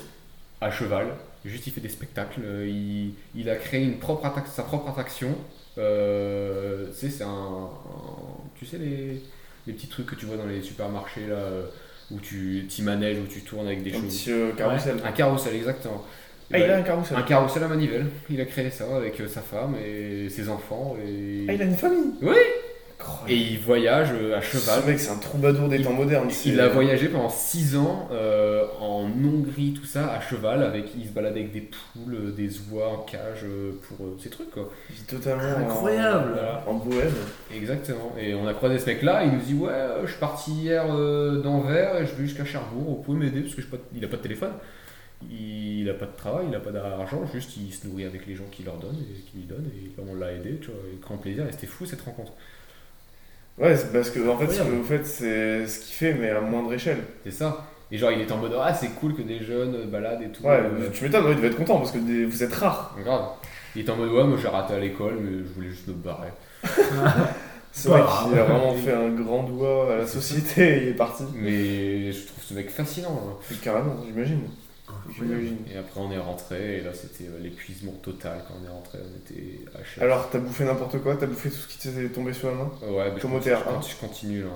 à cheval. Juste, il fait des spectacles. Euh, Il, il a créé une propre sa propre attraction. Euh, tu sais, c'est un, un- Tu sais, les, les petits trucs que tu vois dans les supermarchés, là, où tu t'y manèges, où tu tournes avec des Un choses. petit euh, carrousel. Un carrousel, exactement. Ah, il a un carrousel. Un carrousel à manivelle. Il a créé ça avec euh, sa femme et ses enfants. Et, Ah, il a une famille Oui. Et il voyage euh, à cheval. Ce mec, c'est un troubadour des temps modernes. Il a voyagé pendant 6 ans euh, en Hongrie, tout ça, à cheval. Avec, il se baladait avec des poules, euh, des oies en cage pour euh, ces trucs. Quoi. Il vit totalement. Incroyable. Voilà. En, en bohème. Exactement. Et on a croisé ce mec-là. Il nous dit Ouais, je suis parti hier euh, d'Anvers et je vais jusqu'à Cherbourg. Vous pouvez m'aider parce que je pas de- il a pas de téléphone. Il a pas de travail, il a pas d'argent, juste il se nourrit avec les gens qui leur donnent et qui lui donnent et on l'a aidé, tu vois, avec grand plaisir et c'était fou cette rencontre. Ouais, c'est parce que en fait, ce que vous faites, c'est ce qu'il fait, mais à moindre échelle. C'est ça. Et genre il était en mode ah c'est cool que des jeunes euh, baladent et tout. Ouais, Euh, tu m'étonnes, ouais, il devait être content parce que des- vous êtes rare. grave. Il était en mode ouais moi j'ai raté à l'école mais je voulais juste me barrer. C'est vrai qu'il a vraiment fait un grand doigt à la société et il est parti. Mais je trouve ce mec fascinant. hein. Carrément, j'imagine. J'imagine. Et après on est rentré et là c'était euh, l'épuisement total quand on est rentré, on était haché. Alors, t'as bouffé n'importe quoi T'as bouffé tout ce qui t'est tombé sur la main ouais, mais comme je, au théâtre, continue, hein. je continue là.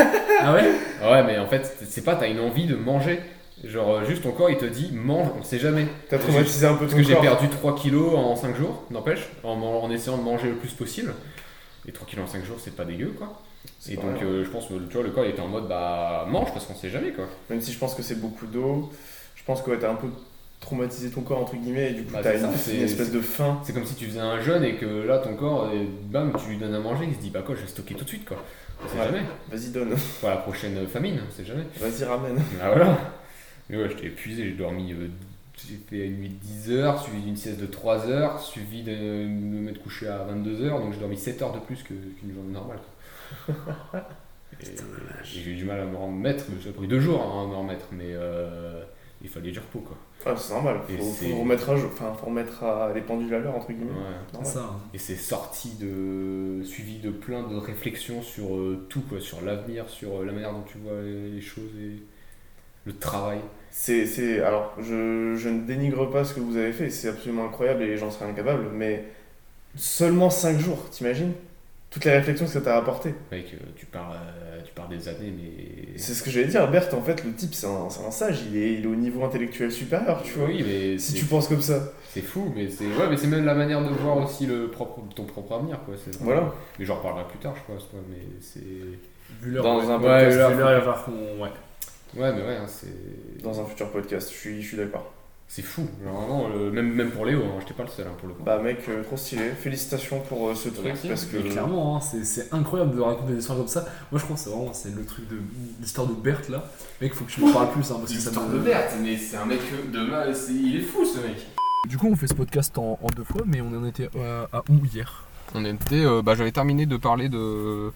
euh. Ah ouais Ouais, mais en fait, c'est pas, t'as une envie de manger. Genre, euh, juste ton corps, il te dit, mange, on sait jamais. T'as traumatisé un peu Parce ton que j'ai perdu 3 kilos en 5 jours, n'empêche, en, en essayant de manger le plus possible. Et 3 kilos en 5 jours, c'est pas dégueu, quoi. Et donc, euh, je pense que tu vois, le corps, il était en mode, bah, mange, parce qu'on sait jamais, quoi. Même si je pense que c'est beaucoup d'eau, pense que ouais, t'as un peu traumatisé ton corps, entre guillemets, et du coup, Bah, t'as une, ça, c'est- une espèce de faim. C'est comme si tu faisais un jeûne et que là, ton corps, bam, tu lui donnes à manger, il se dit, bah quoi, je vais stocker tout de suite, quoi. On sait Ouais. jamais. Vas-y, donne. Pour la prochaine famine, on sait jamais. Vas-y, ramène. Ah voilà. Mais ouais, j'étais épuisé, j'ai dormi. euh, j'ai fait une nuit de 10 heures, suivi d'une sieste de 3 heures, suivi de me mettre couché à 22 heures, donc j'ai dormi 7 heures de plus qu'une journée normale. j'ai eu du mal à me remettre, mais ça a pris deux jours hein, à me remettre, mais euh, il fallait du repos quoi. Ah, c'est normal. Faut, faut remettre à jour. Enfin, faut remettre à les pendules à l'heure, entre guillemets. Ouais. C'est Normal. ça. hein. Et c'est sorti de. suivi de plein de réflexions sur euh, tout, quoi, sur l'avenir, sur euh, la manière dont tu vois les, les choses et le travail. C'est, c'est, alors, je, je ne dénigre pas ce que vous avez fait, c'est absolument incroyable et j'en serais incapable, mais seulement 5 jours, t'imagines? Toutes les réflexions que ça t'a apporté. Mec, euh, tu parles, des années, mais. C'est ce que j'allais dire, Berthe, en fait, le type, c'est un, sage, il est, il est au niveau intellectuel supérieur, tu vois. Oui, mais Si tu penses comme ça. c'est fou, mais c'est ouais, mais c'est même la manière de voir aussi le propre, ton propre avenir, quoi. Voilà. Mais j'en reparlerai plus tard, je pense, quoi, mais c'est. Vu l'heure. Dans ouais. un Ouais, podcast, vu l'heure, faut- il va falloir qu'on. Ouais. Ouais, mais ouais, hein, c'est. Dans un futur podcast, je suis, je suis d'accord. C'est fou, genre vraiment, le- même, même pour Léo, hein, j'étais pas le seul hein, pour le coup. Bah, mec, euh, trop stylé. Félicitations pour euh, ce truc, Merci. parce que. Mais clairement, hein, c'est- c'est incroyable de raconter des histoires comme ça. Moi, je crois que c'est vraiment c'est le truc de l'histoire de Berthe là. Mec, faut que tu m'en parles plus hein, parce que ça me. Berthe, mais c'est un mec de mal, il est fou ce mec. Du coup, on fait ce podcast en, en deux fois, mais on en était à, à où hier? On était, euh, bah j'avais terminé de parler de.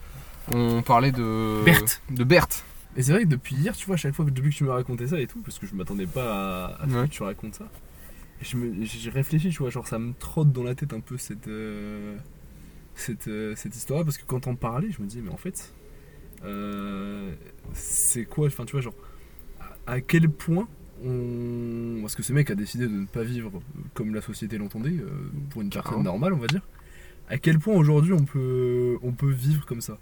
On parlait de. Berthe. De Berthe. Et c'est vrai que depuis hier, tu vois, à chaque fois que depuis que tu m'as raconté ça et tout, parce que je m'attendais pas à, à ce Ouais. que tu racontes ça, me- j'ai réfléchi, tu vois, genre ça me trotte dans la tête un peu cette, euh, cette, euh, cette histoire parce que quand on parlait, je me disais, mais en fait, euh, c'est quoi, enfin, tu vois, genre, à, à quel point on. Parce que ce mec a décidé de ne pas vivre comme la société l'entendait, euh, pour une personne normale, on va dire. À quel point aujourd'hui on peut, on peut vivre comme ça?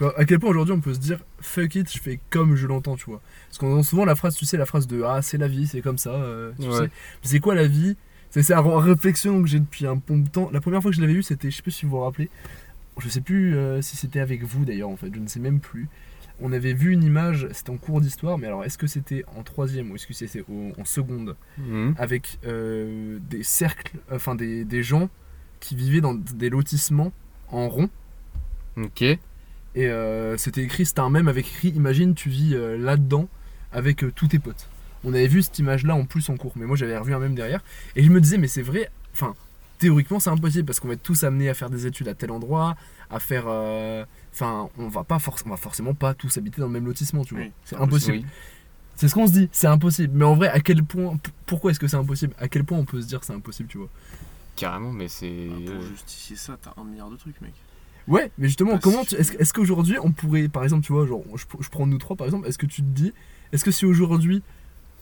Tu vois, à quel point aujourd'hui on peut se dire fuck it, je fais comme je l'entends, tu vois. Parce qu'on entend souvent la phrase, tu sais, la phrase de ah, c'est la vie, c'est comme ça, euh, tu Ouais. sais. Mais c'est quoi la vie? C'est la réflexion que j'ai depuis un bon temps. La première fois que je l'avais eu, c'était, je sais plus si vous vous rappelez, je sais plus euh, si c'était avec vous d'ailleurs, en fait, je ne sais même plus. On avait vu une image, c'était en cours d'histoire, mais alors est-ce que c'était en troisième ou est-ce que c'était en seconde? Avec euh, des cercles, enfin des, des gens qui vivaient dans des lotissements en rond Ok. Et euh, c'était écrit, c'était un même avec écrit Imagine, tu vis euh, là-dedans avec euh, tous tes potes. On avait vu cette image-là en plus en cours, mais moi j'avais revu un même derrière. Et je me disais, mais c'est vrai, enfin, théoriquement, c'est impossible parce qu'on va être tous amenés à faire des études à tel endroit, à faire. euh, Enfin, on va pas forc- on va forcément pas tous habiter dans le même lotissement, tu vois. Oui, c'est impossible. Oui. C'est ce qu'on se dit, c'est impossible. Mais en vrai, à quel point, pourquoi est-ce que c'est impossible? À quel point on peut se dire c'est impossible, tu vois? Carrément, mais c'est. Bah, pour justifier ça, t'as un milliard de trucs, mec. Ouais, mais justement, Parce comment tu- est-ce est-ce qu'aujourd'hui on pourrait, par exemple, tu vois, genre, je, je prends nous trois par exemple, est-ce que tu te dis, est-ce que si aujourd'hui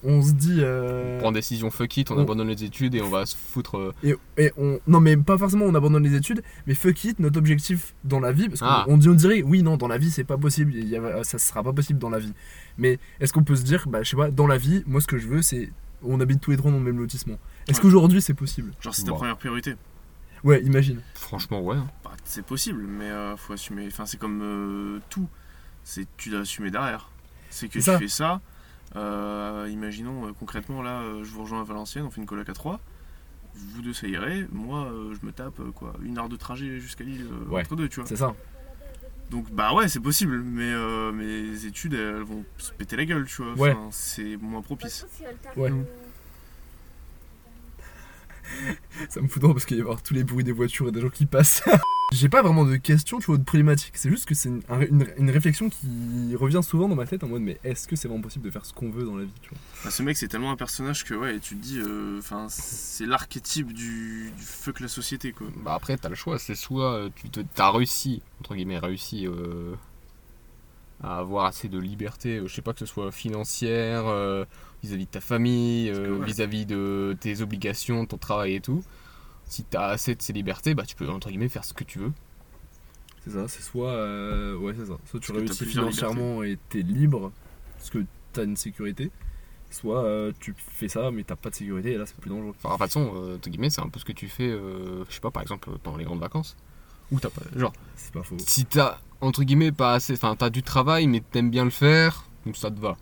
on se dit. euh, On prend décision fuck it, on on- abandonne les études et on va se foutre. euh, Et, et on, non, mais pas forcément on abandonne les études, mais fuck it, notre objectif dans la vie, parce qu'on Ah. on on dirait, oui, non, dans la vie c'est pas possible, y a- ça sera pas possible dans la vie. Mais est-ce qu'on peut se dire, bah je sais pas, dans la vie, moi ce que je veux c'est, on habite tous les trois dans le même lotissement. Est-ce Ouais. qu'aujourd'hui c'est possible? Genre, c'est ta Bon. première priorité. Ouais, imagine. Franchement, ouais. hein. Bah, c'est possible, mais euh, faut assumer. Enfin, c'est comme euh, tout. C'est tu dois assumer derrière. C'est que tu C'est ça. fais ça. euh, imaginons euh, concrètement là, euh, je vous rejoins à Valenciennes, on fait une coloc à 3 Vous deux ça irait. Moi, euh, je me tape euh, quoi, une heure de trajet jusqu'à Lille euh, Ouais. entre deux, tu vois. C'est ça. Donc bah ouais, c'est possible, mais euh, mes études elles vont se péter la gueule, tu vois. Ouais. Enfin, c'est moins propice. Ouais. Ça me fout drôle parce qu'il va y avoir tous les bruits des voitures et des gens qui passent. J'ai pas vraiment de questions, tu vois, de problématiques. C'est juste que c'est une, un- une- une réflexion qui revient souvent dans ma tête en mode, mais est-ce que c'est vraiment possible de faire ce qu'on veut dans la vie, tu vois? Bah, ce mec c'est tellement un personnage que ouais, tu te dis, euh, enfin c'est l'archétype du, du fuck la société quoi. Bah après, t'as le choix. C'est soit euh, tu te, t'as réussi, entre guillemets, réussi euh, à avoir assez de liberté, euh, je sais pas que ce soit financière, euh, vis-à-vis de ta famille, euh, vis-à-vis de tes obligations, ton travail et tout. Si t'as assez de ces libertés, bah tu peux, entre guillemets, faire ce que tu veux. C'est ça, c'est soit. euh, ouais, c'est ça. Soit tu réussis financièrement et t'es libre, parce que t'as une sécurité. Soit euh, tu fais ça, mais t'as pas de sécurité et là c'est plus dangereux. Enfin, de toute façon, euh, entre guillemets, c'est un peu ce que tu fais, euh, je sais pas, par exemple, pendant les grandes vacances. Où t'as pas. Genre, C'est pas faux. si t'as, entre guillemets, pas assez. Enfin, t'as du travail, mais t'aimes bien le faire, donc ça te va.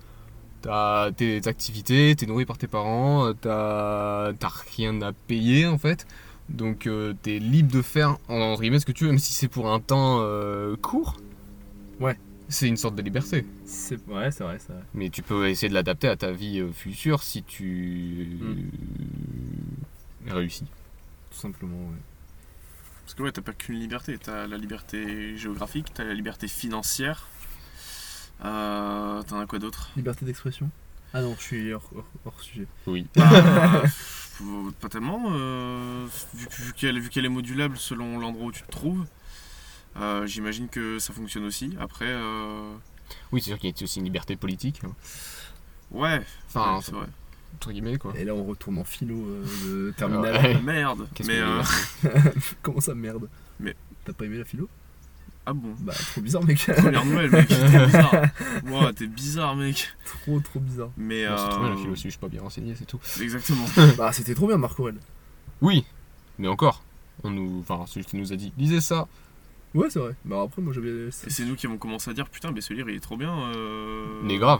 T'as tes activités, t'es nourri par tes parents, euh, t'as t'as rien à payer en fait. Donc euh, t'es libre de faire, entre guillemets, ce que tu veux, même si c'est pour un temps euh, court. Ouais. C'est une sorte de liberté. C'est ouais, c'est vrai, c'est vrai. Mais tu peux essayer de l'adapter à ta vie euh, future si tu réussis. Tout simplement, ouais. Parce que ouais, t'as pas qu'une liberté, t'as la liberté géographique, t'as la liberté financière. Euh, T'en as quoi d'autre? Liberté d'expression? Ah non, je suis hors, hors- hors sujet. Oui. Bah, Pas tellement, euh, vu, vu qu'elle vu qu'elle est modulable selon l'endroit où tu te trouves. euh, J'imagine que ça fonctionne aussi. Après, euh, Oui, c'est sûr qu'il y a aussi une liberté politique. hein. ouais, Enfin, ouais, c'est vrai. entre guillemets quoi. Et là on retourne en philo euh, de terminale. Ouais. Merde, Qu'est-ce mais que euh, Comment ça merde? Mais- T'as pas aimé la philo? Ah bon. Bah trop bizarre mec. Première Noël, mec, t'es bizarre. T'es bizarre, mec. trop trop bizarre. Mais Non, c'est trop bien la euh, philo aussi, je suis pas bien renseigné, c'est tout. Exactement. bah c'était trop bien Marc Aurel. Oui, mais encore, on nous, enfin celui qui nous a dit, lisez ça. Ouais c'est vrai. Bah après moi j'avais. Et c'est nous qui avons commencé à dire putain, mais ce livre il est trop bien. euh, Mais grave.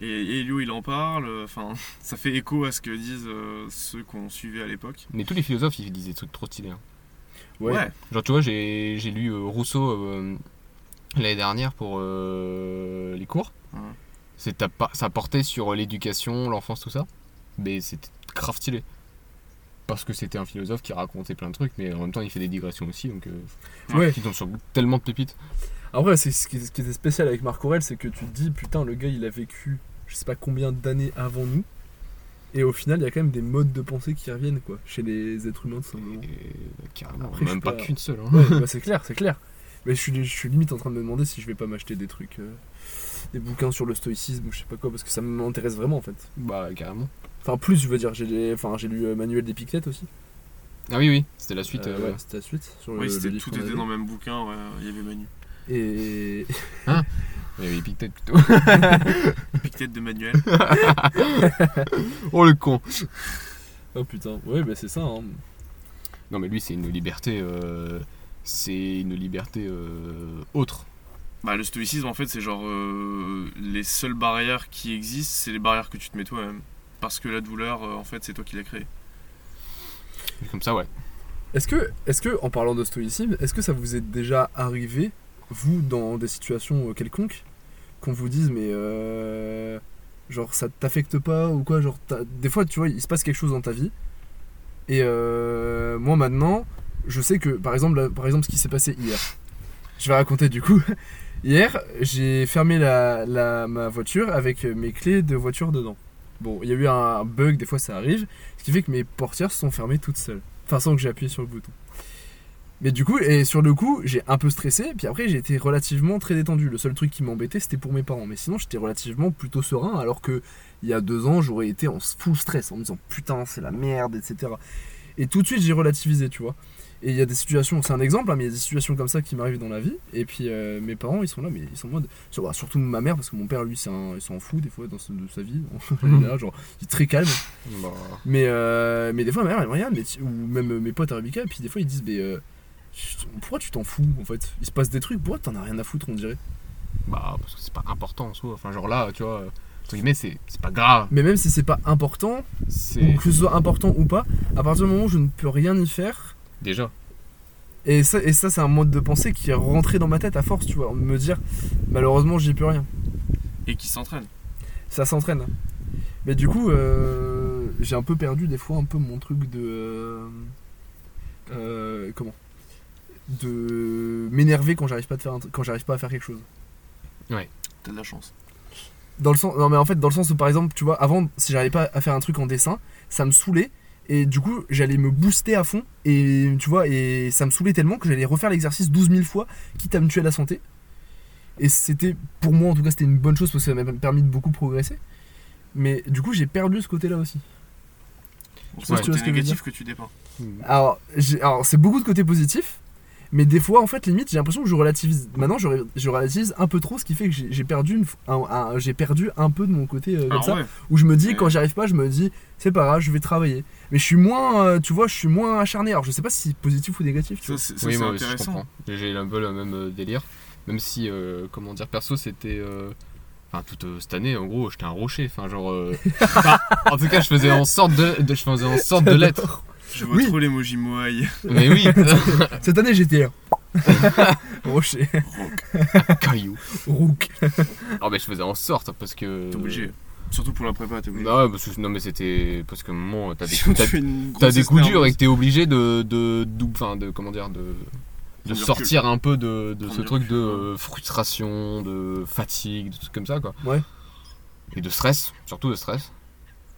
Et, et Elio il en parle. Enfin, ça fait écho à ce que disent euh, ceux qu'on suivait à l'époque. Mais tous les philosophes, ils disent des trucs trop stylés. hein. Ouais. Genre, tu vois, j'ai j'ai lu euh, Rousseau euh, l'année dernière pour euh, les cours. Ouais. C'est t'as pas- ça portait sur l'éducation, l'enfance, tout ça. Mais c'était grave stylé. Parce que c'était un philosophe qui racontait plein de trucs, mais en même temps, il fait des digressions aussi. Donc, euh, Ouais. ils tombent sur tellement de pépites. Après c'est ce qui, ce qui était spécial avec Marc Aurel c'est que tu te dis putain le gars il a vécu je sais pas combien d'années avant nous. Et au final, il y a quand même des modes de pensée qui reviennent, quoi, chez les êtres humains, tout simplement. Et, euh, carrément, Après, je même suis pas, pas- qu'une seule. hein. Ouais, bah, c'est clair, c'est clair. Mais je suis, je suis limite en train de me demander si je vais pas m'acheter des trucs, euh, des bouquins sur le stoïcisme ou je sais pas quoi, parce que ça m'intéresse vraiment en fait. Bah, carrément. Enfin, plus, je veux dire, j'ai des- enfin, j'ai lu euh, Manuel d'Épictète aussi. Ah oui, oui, c'était la suite. Euh, ouais, c'était la suite. Sur le, Oui, le c'était tout était dans le même bouquin. Ouais, il y avait Manu. Et. Il y avait Epictète plutôt. Pique-tête de Manuel. oh le con oh putain, ouais, bah c'est ça, hein. Non, mais lui, c'est une liberté. euh, c'est une liberté euh, autre. Bah, le stoïcisme, en fait, c'est genre euh, les seules barrières qui existent, c'est les barrières que tu te mets toi-même. Parce que la douleur, euh, en fait, c'est toi qui l'as créée. Comme ça, ouais. Est-ce que, est-ce que, en parlant de stoïcisme, est-ce que ça vous est déjà arrivé, vous, dans des situations euh, quelconques, qu'on vous dise, mais euh, genre ça t'affecte pas ou quoi, genre des fois, tu vois, il se passe quelque chose dans ta vie, Et euh, moi maintenant, je sais que par exemple, par exemple ce qui s'est passé hier. Je vais raconter du coup. Hier, j'ai fermé la, la- ma voiture avec mes clés de voiture dedans. Bon, il y a eu un bug, des fois ça arrive, ce qui fait que mes portières se sont fermées toutes seules. Enfin, sans que j'ai appuyé sur le bouton. Mais du coup, et sur le coup, j'ai un peu stressé, puis après j'ai été relativement très détendu. Le seul truc qui m'embêtait, c'était pour mes parents. Mais sinon, j'étais relativement plutôt serein, alors que il y a deux ans, j'aurais été en full stress, en me disant putain, c'est la merde, etc. Et tout de suite, j'ai relativisé, tu vois. Et il y a des situations, c'est un exemple, hein, mais il y a des situations comme ça qui m'arrivent dans la vie. Et puis euh, mes parents, ils sont là, mais ils sont en mode. bah, surtout ma mère, parce que mon père, lui, un- il s'en fout des fois dans ce- de sa vie. Il est là, genre, il est très calme. Bah, Mais, euh, mais des fois, ma mère, elle me regarde, mais ou même euh, mes potes à Rebecca, et puis des fois, ils disent, mais euh, pourquoi tu t'en fous en fait? Il se passe des trucs, pourquoi t'en as rien à foutre, on dirait? Bah, parce que c'est pas important en soi. Enfin, genre là, tu vois, entre guillemets, c'est c'est pas grave. Mais même si c'est pas important, ou que ce soit important ou pas, à partir du moment où je ne peux rien y faire, déjà. et ça, et ça c'est un mode de pensée qui est rentré dans ma tête à force, tu vois, me dire, malheureusement, j'y peux rien. Et qui s'entraîne. Ça s'entraîne. Mais du coup, euh, j'ai un peu perdu des fois un peu mon truc de. euh, euh, comment? De m'énerver quand j'arrive pas, de faire un quand j'arrive pas à faire quelque chose. T'as de la chance. Dans le sens, non mais en fait dans le sens où par exemple tu vois avant si j'arrivais pas à faire un truc en dessin ça me saoulait et du coup j'allais me booster à fond et tu vois et ça me saoulait tellement que j'allais refaire l'exercice 12 000 fois quitte à me tuer la santé et c'était pour moi en tout cas c'était une bonne chose parce que ça m'a permis de beaucoup progresser mais du coup j'ai perdu ce côté là aussi Je tu vois ce que je veux négatif que tu dépeins. alors, alors c'est beaucoup de côtés positifs mais des fois en fait limite j'ai l'impression que je relativise maintenant je, relativise un peu trop ce qui fait que j'ai perdu, une f- un, un- j'ai perdu un peu de mon côté euh, comme Alors ça ouais, où je me dis Ouais. quand j'y arrive pas je me dis c'est pas grave je vais travailler mais je suis moins euh, tu vois je suis moins acharné alors je sais pas si c'est positif ou négatif tu ça vois. c'est ça, oui, c'est moi aussi, je intéressant. comprends. J'ai un peu le même euh, délire. Même si, euh, comment dire, perso, c'était. euh, Enfin, toute euh, cette année, en gros, j'étais un rocher. Enfin, genre. euh, enfin, en tout cas, je faisais en sorte de, de- je faisais en sorte de l'être. Je vois Oui. trop l'emoji moaï. Mais oui, cette année j'étais rocher caillou. rouk Alors, mais je faisais en sorte parce que. T'es obligé. Surtout pour la prépa, t'es obligé. Ouais, parce que, non, mais c'était. Parce qu'à un moment, t'as des, tu t'as- des coups durs et que t'es obligé de. de, de. Comment dire De. De sortir un peu de, de ce truc de recul, frustration, de fatigue, de trucs comme ça, quoi. Ouais. Et de stress, surtout de stress.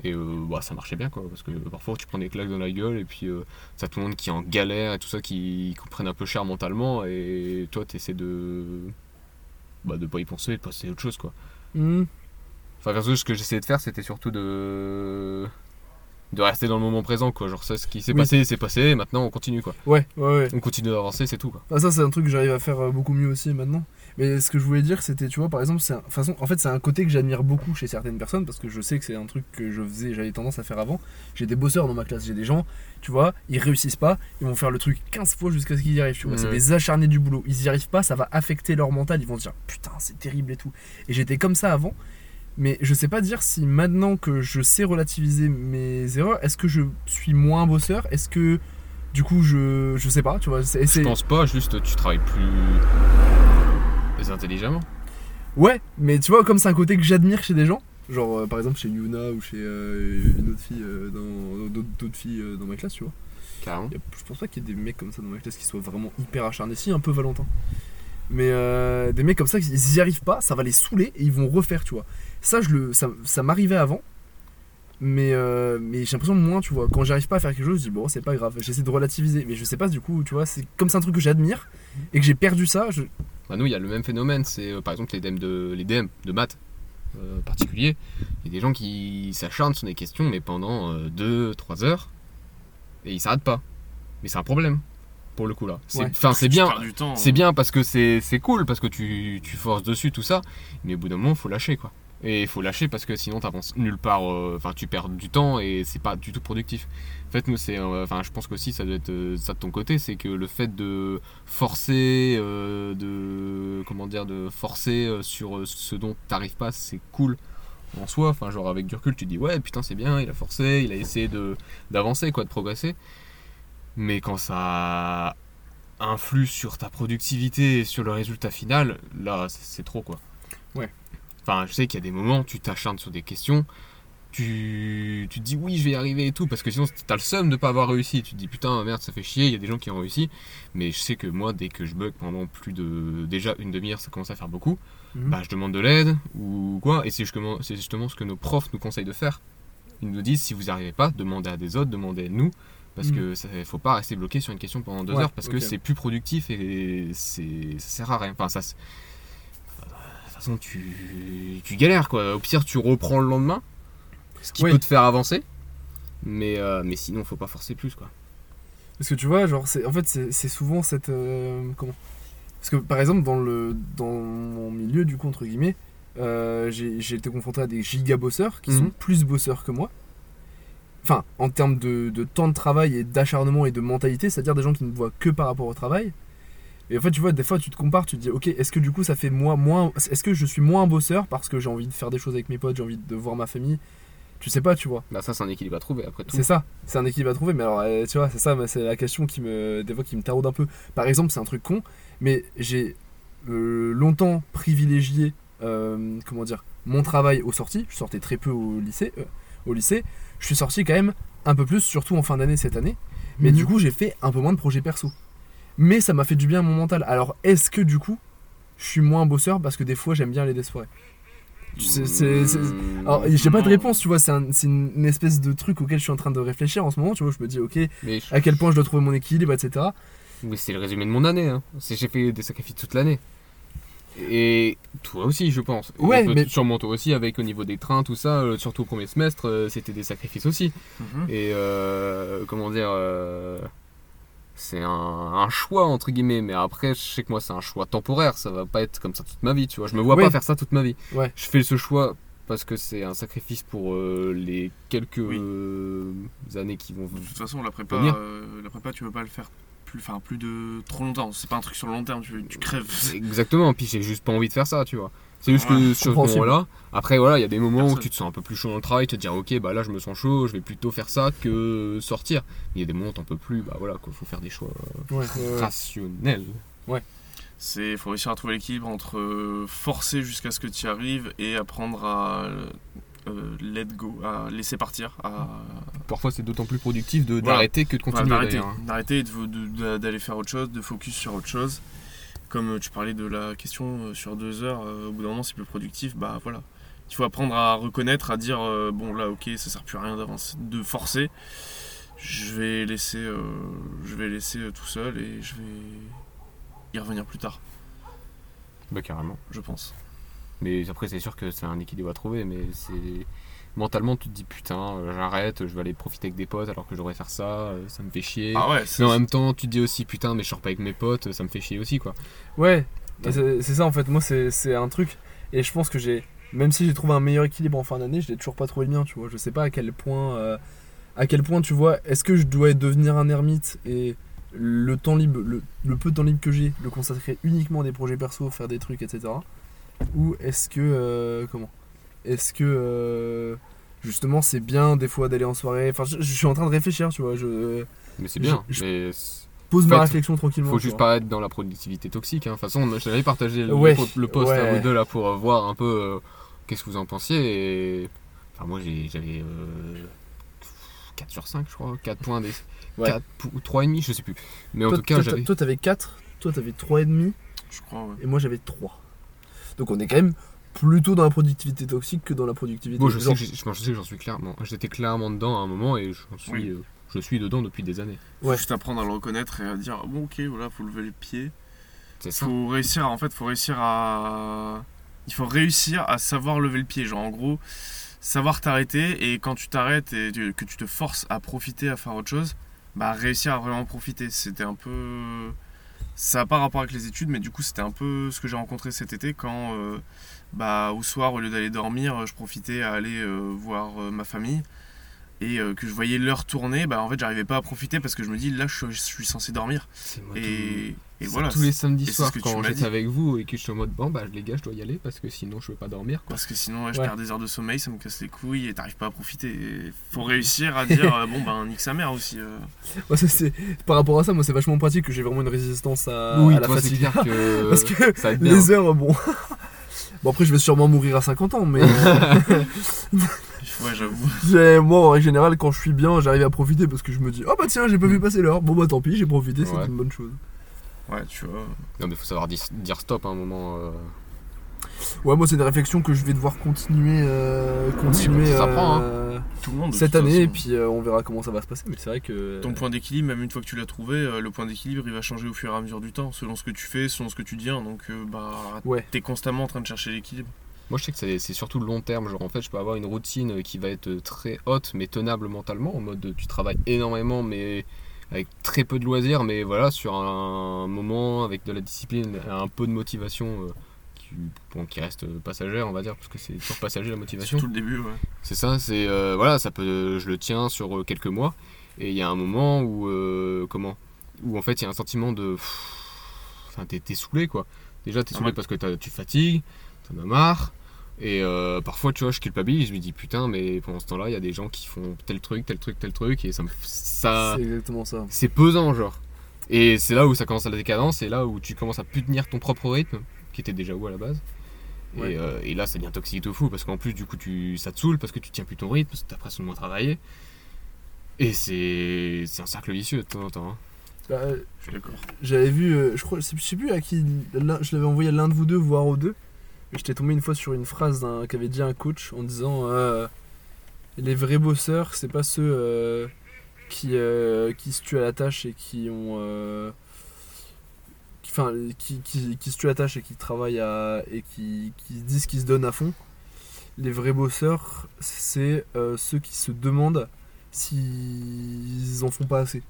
Et euh, bah, ça marchait bien, quoi, parce que parfois tu prends des claques dans la gueule et puis euh, t'as tout le monde qui est en galère et tout ça, qui, qui prennent un peu cher mentalement et toi t'essaies de. Bah, de pas y penser et de passer à autre chose, quoi. Hmm. Enfin, ce que j'essayais de faire, c'était surtout de. de rester dans le moment présent, quoi. Genre, ça, ce qui s'est Oui. passé, c'est passé, maintenant on continue, quoi. ouais ouais ouais On continue d'avancer, c'est tout, quoi. Ah, ça c'est un truc que j'arrive à faire euh, beaucoup mieux aussi maintenant mais ce que je voulais dire c'était tu vois par exemple c'est un, façon, en fait c'est un côté que j'admire beaucoup chez certaines personnes parce que je sais que c'est un truc que je faisais j'avais tendance à faire avant. J'ai des bosseurs dans ma classe j'ai des gens tu vois ils réussissent pas ils vont faire le truc 15 fois jusqu'à ce qu'ils y arrivent tu vois. C'est des acharnés du boulot. Ils y arrivent pas ça va affecter leur mental ils vont se dire putain c'est terrible et tout. Et j'étais comme ça avant. Mais je sais pas dire si maintenant que je sais relativiser mes erreurs est-ce que je suis moins bosseur? Est-ce que du coup je je sais pas tu vois c'est Je pense pas, juste tu travailles plus intelligemment. Ouais, mais tu vois, comme c'est un côté que j'admire chez des gens, genre euh, par exemple chez Yuna ou chez euh, une autre fille, euh, dans d'autres d'autres filles dans ma classe, tu vois. Carrément. Y a- je pense pas qu'il y ait des mecs comme ça dans ma classe qui soient vraiment hyper acharnés, si un peu Valentin. Mais euh, des mecs comme ça, ils y arrivent pas, ça va les saouler et ils vont refaire, tu vois. Ça, je le, ça, ça m'arrivait avant, mais, euh, mais j'ai l'impression moins, tu vois. Quand j'arrive pas à faire quelque chose, je dis bon, c'est pas grave, j'essaie de relativiser. Mais je sais pas, du coup, tu vois, c'est comme c'est un truc que j'admire et que j'ai perdu ça, je, Bah, nous, il y a le même phénomène, c'est euh, par exemple les DM de, les DM de maths euh, particulier. Il y a des gens qui s'acharnent sur des questions, mais pendant 2-3 heures, et ils s'arrêtent pas. Mais c'est un problème, pour le coup là. C'est Ouais. enfin, c'est Tu bien. perds du temps. C'est bien parce que c'est c'est cool, parce que tu, tu forces dessus, tout ça. Mais au bout d'un moment, faut lâcher quoi. Et il faut lâcher parce que sinon t'avances nulle part. euh, Enfin, tu perds du temps et c'est pas du tout productif. En fait, nous, c'est. euh, Enfin, je pense qu'aussi ça doit être euh, ça de ton côté. C'est que le fait de forcer, euh, de. Comment dire, de forcer sur ce dont t'arrives pas, c'est cool en soi. Enfin, genre avec du recul, tu te dis ouais, putain, c'est bien, il a forcé, il a essayé de d'avancer, quoi, de progresser. Mais quand ça influe sur ta productivité et sur le résultat final, là, c'est c'est trop quoi. Ouais. Enfin, je sais qu'il y a des moments, tu t'acharnes sur des questions, tu, tu te dis oui, je vais y arriver et tout, parce que sinon t'as le seum de pas avoir réussi. Tu te dis putain, merde, ça fait chier, il y a des gens qui ont réussi. Mais je sais que moi, dès que je bug pendant plus de. Déjà une demi-heure, ça commence à faire beaucoup. Mhm. Bah, je demande de l'aide ou quoi. Et c'est justement, ce que nos profs nous conseillent de faire. Ils nous disent si vous n'y arrivez pas, demandez à des autres, demandez à nous. Parce Mhm. que ça faut pas rester bloqué sur une question pendant deux Ouais, heures parce que c'est plus productif et ça sert à rien. Enfin, ça. De toute façon, tu, tu galères quoi. Au pire, tu reprends le lendemain, ce qui Oui. peut te faire avancer. Mais, euh, mais sinon, faut pas forcer plus quoi. Parce que tu vois, genre, en fait, c'est, souvent cette. euh, comment? Parce que par exemple, dans, le, dans mon milieu, du coup, entre guillemets, euh, j'ai, été confronté à des giga bosseurs qui Mhm. sont plus bosseurs que moi. Enfin, en termes de, de temps de travail et d'acharnement et de mentalité, c'est-à-dire des gens qui ne voient que par rapport au travail. Et en fait, tu vois, des fois, tu te compares, tu te dis, ok, est-ce que du coup, ça fait moi moins. Est-ce que je suis moins un bosseur parce que j'ai envie de faire des choses avec mes potes, j'ai envie de voir ma famille Tu sais pas, tu vois. Bah, ça, c'est un équilibre à trouver après tout. C'est ça, c'est un équilibre à trouver, mais alors euh, tu vois, c'est ça, c'est la question qui me, des fois, qui me taraude un peu. Par exemple, c'est un truc con, mais j'ai euh, longtemps privilégié, euh, comment dire, mon travail aux sorties. Je sortais très peu au lycée, au lycée. Je suis sorti quand même un peu plus, surtout en fin d'année cette année. Mais Mhm. du coup, j'ai fait un peu moins de projets perso. Mais ça m'a fait du bien à mon mental. Alors, est-ce que du coup, je suis moins bosseur parce que des fois, j'aime bien aller des soirées Alors, j'ai pas de réponse, tu vois, c'est un- une, espèce de truc auquel je suis en train de réfléchir en ce moment, tu vois, je me dis, ok, Mais je- à quel point je dois trouver mon équilibre, etc. Oui, c'est le résumé de mon année. Hein. J'ai fait des sacrifices toute l'année. Et toi aussi, je pense. Ouais, mais- Sûrement toi aussi, avec au niveau des trains, tout ça, euh, surtout au premier semestre, euh, c'était des sacrifices aussi. Mhm. Et euh, comment dire. C'est un, un choix, entre guillemets. Mais après, je sais que moi, c'est un choix temporaire. Ça va pas être comme ça toute ma vie, tu vois. Je me vois pas faire ça toute ma vie. Ouais. Je fais ce choix parce que c'est un sacrifice pour euh, les quelques Oui. euh, années qui vont De toute façon, la prépa, Venir. euh, la prépa, tu peux pas le faire plus, enfin, plus de trop longtemps. C'est pas un truc sur le long terme, tu, tu crèves. Exactement, puis j'ai juste pas envie de faire ça, tu vois. C'est juste que sur ce moment-là, après voilà, il y a des moments où tu te sens un peu plus chaud dans le travail, te dire ok, bah là je me sens chaud, je vais plutôt faire ça que sortir. Mais il y a des moments où t'en peux plus, bah voilà, quoi, faut faire des choix euh, Ouais, rationnels. C'est, faut réussir à trouver l'équilibre entre euh, forcer jusqu'à ce que tu y arrives et apprendre à euh, let go, à laisser partir, à Parfois c'est d'autant plus productif de- Voilà. d'arrêter que de continuer d'arrêter, d'ailleurs, hein. d'arrêter et de- de- de- d'aller faire autre chose, de focus sur autre chose. Comme euh, tu parlais de la question euh, sur deux heures, euh, au bout d'un moment c'est plus productif, bah voilà. Il faut apprendre à reconnaître, à dire bon là ok ça sert plus à rien d'avancer, de forcer. Je vais laisser, euh, je vais laisser tout seul et je vais y revenir plus tard, Bah carrément. je pense. Mais après c'est sûr que c'est un équilibre à trouver, mais c'est mentalement tu te dis putain, euh, j'arrête, je vais aller profiter avec des potes alors que je devrais faire ça, euh, ça me fait chier. Ah ouais, c'est Mais en même temps, tu te dis aussi putain, mais je sors pas avec mes potes, ça me fait chier aussi quoi. Ouais, c'est ça en fait, moi c'est c'est un truc, et je pense que j'ai, même si j'ai trouvé un meilleur équilibre en fin d'année, je n'ai toujours pas trouvé le mien, tu vois, je sais pas à quel point, euh, à quel point tu vois, est-ce que je dois devenir un ermite et le temps libre, le, le peu de temps libre que j'ai, le consacrer uniquement à des projets perso, faire des trucs, etc. Ou est-ce que, euh, comment? Est-ce que, euh, justement c'est bien des fois d'aller en soirée, enfin je, je suis en train de réfléchir, tu vois, je Mais c'est bien, Je- mais pose En ma réflexion tranquillement. faut juste pas être dans la productivité toxique. hein. De toute façon, je t'avais partagé le, Ouais, le post à ouais. vous deux là pour euh, voir un peu euh, qu'est-ce que vous en pensiez. Et... Enfin, moi j'ai- j'avais euh, 4 sur 5, je crois. 4 points, des... Ouais. 4 ou 3,5, je sais plus. Mais en Toi, tout cas, toi, j'avais. toi, t'avais 4, toi t'avais 3,5. Je crois, ouais. et moi j'avais 3. Donc on est quand même plutôt dans la productivité toxique que dans la productivité. Bon, je sais que j'ai- je je j'en suis clairement. J'étais clairement dedans à un moment et j'en suis, Oui. euh, je suis dedans depuis des années. Faut Ouais. juste apprendre à le reconnaître et à dire bon ok voilà faut lever les pieds. C'est ça. faut réussir en fait faut réussir à il faut réussir à savoir lever le pied genre en gros savoir t'arrêter et quand tu t'arrêtes et que tu te forces à profiter à faire autre chose bah réussir à vraiment profiter c'était un peu ça n'a pas rapport avec les études mais du coup c'était un peu ce que j'ai rencontré cet été quand euh, bah au soir au lieu d'aller dormir je profitais à aller euh, voir euh, ma famille et euh, que je voyais l'heure tourner bah en fait j'arrivais pas à profiter parce que je me dis là je suis, je suis censé dormir C'est moi tout- et, et voilà tous les samedis soirs quand j'étais avec vous et que je suis en mode bon bah les gars je dois y aller parce que sinon je peux pas dormir quoi. Parce que sinon, ouais, je Ouais. perds des heures de sommeil, ça me casse les couilles et t'arrives pas à profiter. Et faut réussir à dire, euh, bon, ben, nique sa mère aussi. euh. Ouais, ça, c'est- Par rapport à ça, moi c'est vachement pratique que j'ai vraiment une résistance à, oui, à la fatigue. Parce que ça les heures, bon. Bon après je vais sûrement mourir à 50 ans, mais. Ouais, j'avoue. Moi, en règle générale, quand je suis bien, j'arrive à profiter parce que je me dis, oh bah tiens, j'ai pas vu passer l'heure. Bon bah tant pis, j'ai profité, c'est Ouais. une bonne chose. Ouais, tu vois. Non, mais faut savoir dire stop à un moment. euh. Ouais, moi, c'est des réflexions que je vais devoir continuer, euh, continuer ça s'apprend, hein. euh, Tout le monde. de cette année, et puis euh, on verra comment ça va se passer. Mais c'est vrai que. Ton point d'équilibre, même une fois que tu l'as trouvé, euh, le point d'équilibre il va changer au fur et à mesure du temps, selon ce que tu fais, selon ce que tu deviens. Donc, euh, bah, Ouais. t'es constamment en train de chercher l'équilibre. Moi, je sais que c'est c'est surtout le long terme. Genre, en fait, je peux avoir une routine qui va être très haute, mais tenable mentalement. En mode, tu travailles énormément, mais avec très peu de loisirs. Mais voilà, sur un moment, avec de la discipline, un peu de motivation euh, qui, bon, qui reste passagère, on va dire, parce que c'est toujours passager la motivation. Surtout le début, ouais. C'est ça, c'est euh, voilà, ça peut, je le tiens sur euh, quelques mois, et il y a un moment où euh, comment, où en fait il y a un sentiment de, pff, enfin t'es, saoulé quoi. Déjà t'es saoulé Ouais. parce que t'as- tu fatigues, t'en as marre, et euh, parfois tu vois je culpabilise, je me dis putain mais pendant ce temps-là il y a des gens qui font tel truc, tel truc, tel truc, et ça me, ça, C'est exactement ça. c'est pesant genre. Et c'est là où ça commence à la décadence, c'est là où tu commences à plus tenir ton propre rythme, qui était déjà où à la base. Ouais. Et, euh, et là ça devient toxique de fou, parce qu'en plus du coup tu, ça te saoule, parce que tu tiens plus ton rythme, parce que t'as presque moins travaillé. Et c'est c'est un cercle vicieux de temps en temps. hein. Bah, Je suis d'accord. J'avais vu, euh, je crois, je sais plus à qui, je l'avais envoyé à l'un de vous deux, voire aux deux. Et j'étais tombé une fois sur une phrase d'un- qu'avait dit un coach en disant euh, Les vrais bosseurs, c'est pas ceux euh, qui, euh, qui se tuent à la tâche et qui ont. Qui- Enfin, qui, qui, qui se tuent à la tâche et qui travaillent à, et qui, qui se disent qu'ils se donnent à fond. Les vrais bosseurs, c'est euh, ceux qui se demandent s'ils en font pas assez.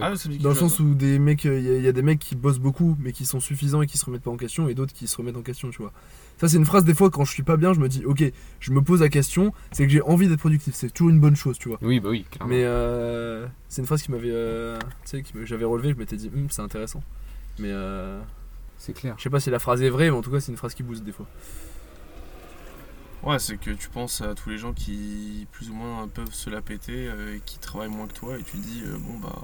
Ah, c'est Dans le sens où des mecs, il y, a des mecs qui bossent beaucoup, mais qui sont suffisants et qui se remettent pas en question, et d'autres qui se remettent en question, tu vois. Ça, c'est une phrase des fois quand je suis pas bien, je me dis, ok, je me pose la question, c'est que j'ai envie d'être productif, c'est toujours une bonne chose, tu vois. Oui, bah oui, clairement. Mais euh, c'est une phrase qui m'avait, euh, tu sais, que j'avais relevé, je m'étais dit, Hum, c'est intéressant. Mais euh, C'est clair. je sais pas si la phrase est vraie, mais en tout cas, c'est une phrase qui booste des fois. Ouais, c'est que tu penses à tous les gens qui, plus ou moins, peuvent se la péter, euh, et qui travaillent moins que toi, et tu te dis, euh, bon, bah,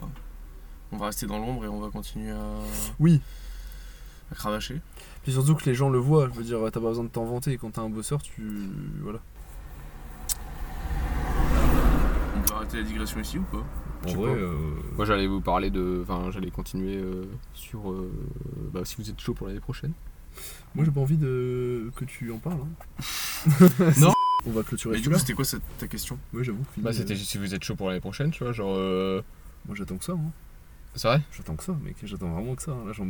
on va rester dans l'ombre et on va continuer à, Oui. à cravacher. Puis surtout que les gens le voient, je veux dire, t'as pas besoin de t'en vanter, quand t'es un bosseur, tu. Voilà. On peut arrêter la digression ici ou pas? En vrai, euh, moi j'allais vous parler de. Enfin, j'allais continuer euh, sur. euh, bah, si vous êtes chaud pour l'année prochaine. Moi, j'ai pas envie de que tu en parles. hein. Non. On va clôturer Mais du celui-là. coup, c'était quoi cette- ta question? Oui, j'avoue. fini, Bah, euh, c'était si vous êtes chaud pour l'année prochaine, tu vois, genre. euh, Moi, j'attends que ça. Hein. C'est vrai? J'attends que ça, mec. J'attends vraiment que ça. hein. Là, j'en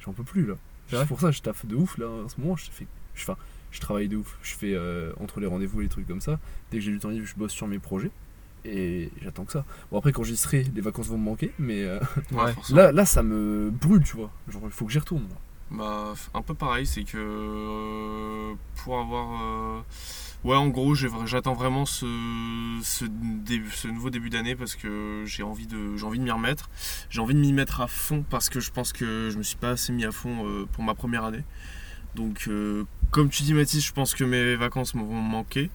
j'en peux plus, là. C'est vrai? C'est pour ça que je taffe de ouf, là. En ce moment, je fais. je- Enfin, je travaille de ouf. Je fais euh, entre les rendez-vous et les trucs comme ça. Dès que j'ai du temps libre, je bosse sur mes projets. Et j'attends que ça. Bon, après, quand j'y serai, les vacances vont me manquer. Mais euh, Ouais. là, là, ça me brûle, tu vois. Genre, il faut que j'y retourne. là. Bah, un peu pareil, c'est que euh, pour avoir. euh, Ouais, en gros, j'attends vraiment ce, ce, début, ce nouveau début d'année parce que j'ai envie, de, j'ai envie de m'y remettre. J'ai envie de m'y mettre à fond parce que je pense que je me suis pas assez mis à fond euh, pour ma première année. Donc, euh, comme tu dis, Mathis, je pense que mes vacances me vont manquer.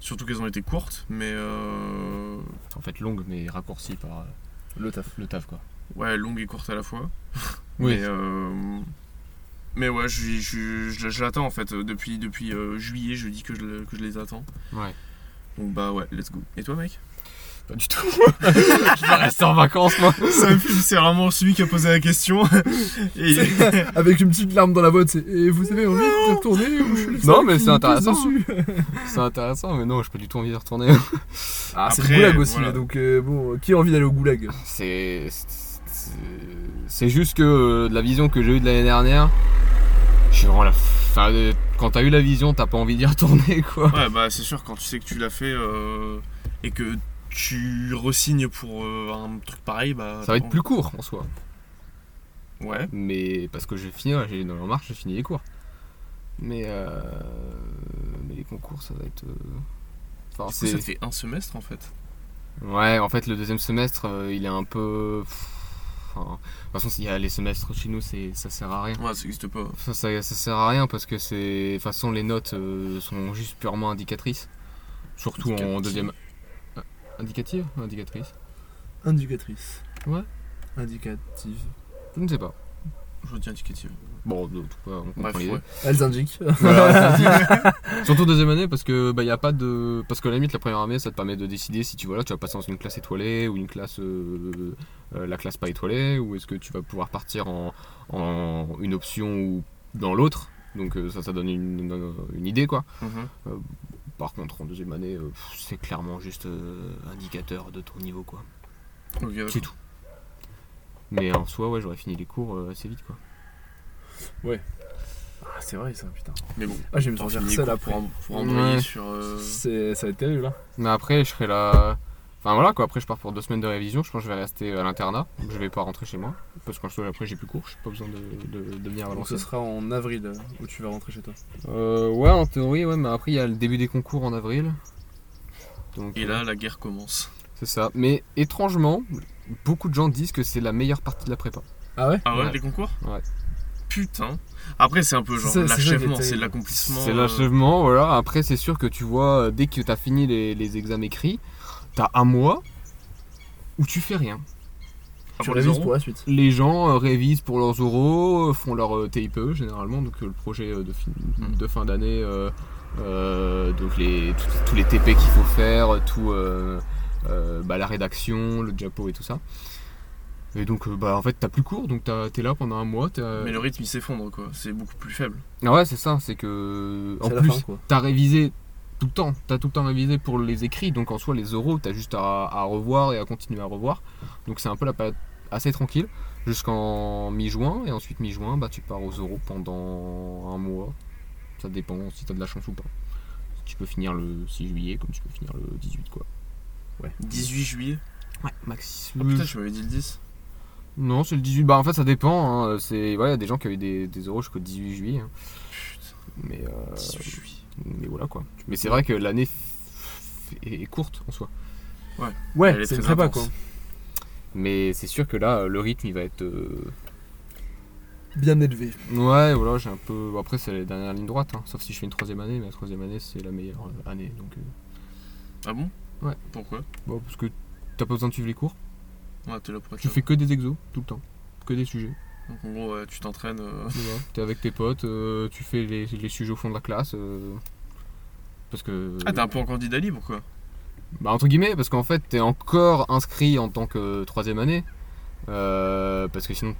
Surtout qu'elles ont été courtes, mais euh, En fait, longue, mais raccourcie par euh, Le taf. le taf, quoi. ouais, longues et courtes à la fois. Oui. Mais, euh, mais ouais, je, je, je- je l'attends en fait. Depuis, depuis euh, juillet, je dis que je, que je les attends. Ouais. Donc bah ouais, let's go. Et toi, mec? Pas du tout. je vais rester en vacances, moi. c'est vraiment celui qui a posé la question. Et Avec une petite larme dans la botte, c'est. Et vous avez envie de retourner ou je suis le Non, mais c'est intéressant. C'est intéressant, mais non, j'ai pas du tout envie de retourner. Ah, c'est le goulag aussi, voilà. donc euh, bon, qui a envie d'aller au goulag? C'est. juste que euh, de la vision que j'ai eue de l'année dernière, je suis vraiment la. Enfin, euh, quand t'as eu la vision, t'as pas envie d'y retourner, quoi. ouais, bah c'est sûr, quand tu sais que tu l'as fait euh, et que tu resignes pour euh, un truc pareil, bah. Ça va être plus court en soi. Ouais. Mais parce que je vais finir, j'ai dans la marche, j'ai fini les cours. Mais, euh, mais les concours, ça va être. euh, Enfin, Du coup, c'est- ça te fait un semestre en fait. Ouais, en fait, le deuxième semestre, euh, il est un peu. Enfin, de toute façon, s'il y a les semestres chez nous, c'est ça sert à rien. Ouais, ça existe pas. Ça, ça, ça sert à rien parce que c'est. De toute façon, les notes euh, sont juste purement indicatrices. Surtout en deuxième. Indicative ou Indicatrice? Indicatrice. Ouais. Indicative. Je ne sais pas. Je retiens étiqueté. Bon, en tout cas, on comprend Bref, l'idée. Elles indiquent. Voilà, Surtout deuxième année parce que bah y a pas de parce que à la limite la première année ça te permet de décider si tu voilà tu vas passer dans une classe étoilée ou une classe euh, euh, la classe pas étoilée ou est-ce que tu vas pouvoir partir en, en une option ou dans l'autre donc euh, ça ça donne une, une, une idée quoi. Mhm. Par contre en deuxième année euh, c'est clairement juste euh, indicateur de ton niveau quoi. C'est tout. Mais en soi ouais j'aurais fini les cours euh, assez vite quoi. Ah, c'est vrai ça, putain. Mais bon, Ah, je vais me seul quoi, après. pour, en- pour embrayer Ouais. sur. euh, C'est, ça va être terrible hein. là. Mais après, je serai là. Enfin voilà quoi, après je pars pour deux semaines de révision, je pense que je vais rester à l'internat, je vais pas rentrer chez moi, parce que après j'ai plus cours, j'ai pas besoin de, de, de venir à Donc ce Valenciennes. sera en avril euh, où tu vas rentrer chez toi. Euh, ouais en théorie, ouais, mais après il y a le début des concours en avril. Donc, Et euh, là, la guerre commence. c'est ça. Mais étrangement, beaucoup de gens disent que c'est la meilleure partie de la prépa. Ah ouais? Ah ouais, Ouais. les concours? Ouais. Putain. Après, c'est un peu genre l'achèvement, c'est l'accomplissement. C'est euh, l'achèvement, voilà. Après c'est sûr que tu vois, euh, dès que t'as fini les, les examens écrits, t'as un mois où tu fais rien. ah, Tu pour révises pour la suite. Les gens euh, révisent pour leurs oraux, euh, font leur euh, TIPE généralement, donc le projet de, fin, Mm. de fin d'année, donc les, tous les TP qu'il faut faire, tout bah, la rédaction, le diapo et tout ça. Et donc bah en fait t'as plus cours, donc t'as- t'es là pendant un mois. Mais le rythme il s'effondre quoi, c'est beaucoup plus faible. Ah ouais c'est ça, c'est que en plus t'as révisé tout le temps, t'as tout le temps révisé pour les écrits, donc en soi les oraux t'as juste à, à revoir et à continuer à revoir. Donc c'est un peu la période assez tranquille jusqu'en mi-juin et ensuite mi-juin bah tu pars aux oraux pendant un mois. Ça dépend si t'as de la chance ou pas. Tu peux finir le 6 juillet comme tu peux finir le 18 quoi. 18 juillet Ouais, maxi. Ah putain, tu m'avais dit le 10. Non, c'est le 18. Bah en fait ça dépend. hein. C'est ouais, y a des gens qui ont eu des, des euros jusqu'au 18 juillet. hein. Putain, Mais euh, 18 juillet. Mais voilà quoi. Mais c'est vrai que l'année f- est courte en soi. Ouais, Elle est c'est très intense. quoi. Mais c'est sûr que là, le rythme, il va être. euh, Bien élevé. Ouais, voilà, j'ai un peu. Après, c'est les dernières lignes droites, hein, sauf si je fais une troisième année, mais la troisième année, c'est la meilleure euh, année. Donc, euh, Ah bon? Ouais. Pourquoi? Bon, parce que t'as pas besoin de suivre les cours, Ouais, t'es là pour être tu fais que des exos tout le temps, que des sujets. Donc en gros, tu t'entraînes. euh, Voilà. T'es avec tes potes, euh, tu fais les, les sujets au fond de la classe. euh, parce que. Ah, t'es un peu en candidat libre quoi Bah, entre guillemets, parce qu'en fait, t'es encore inscrit en tant que troisième année. Parce que sinon,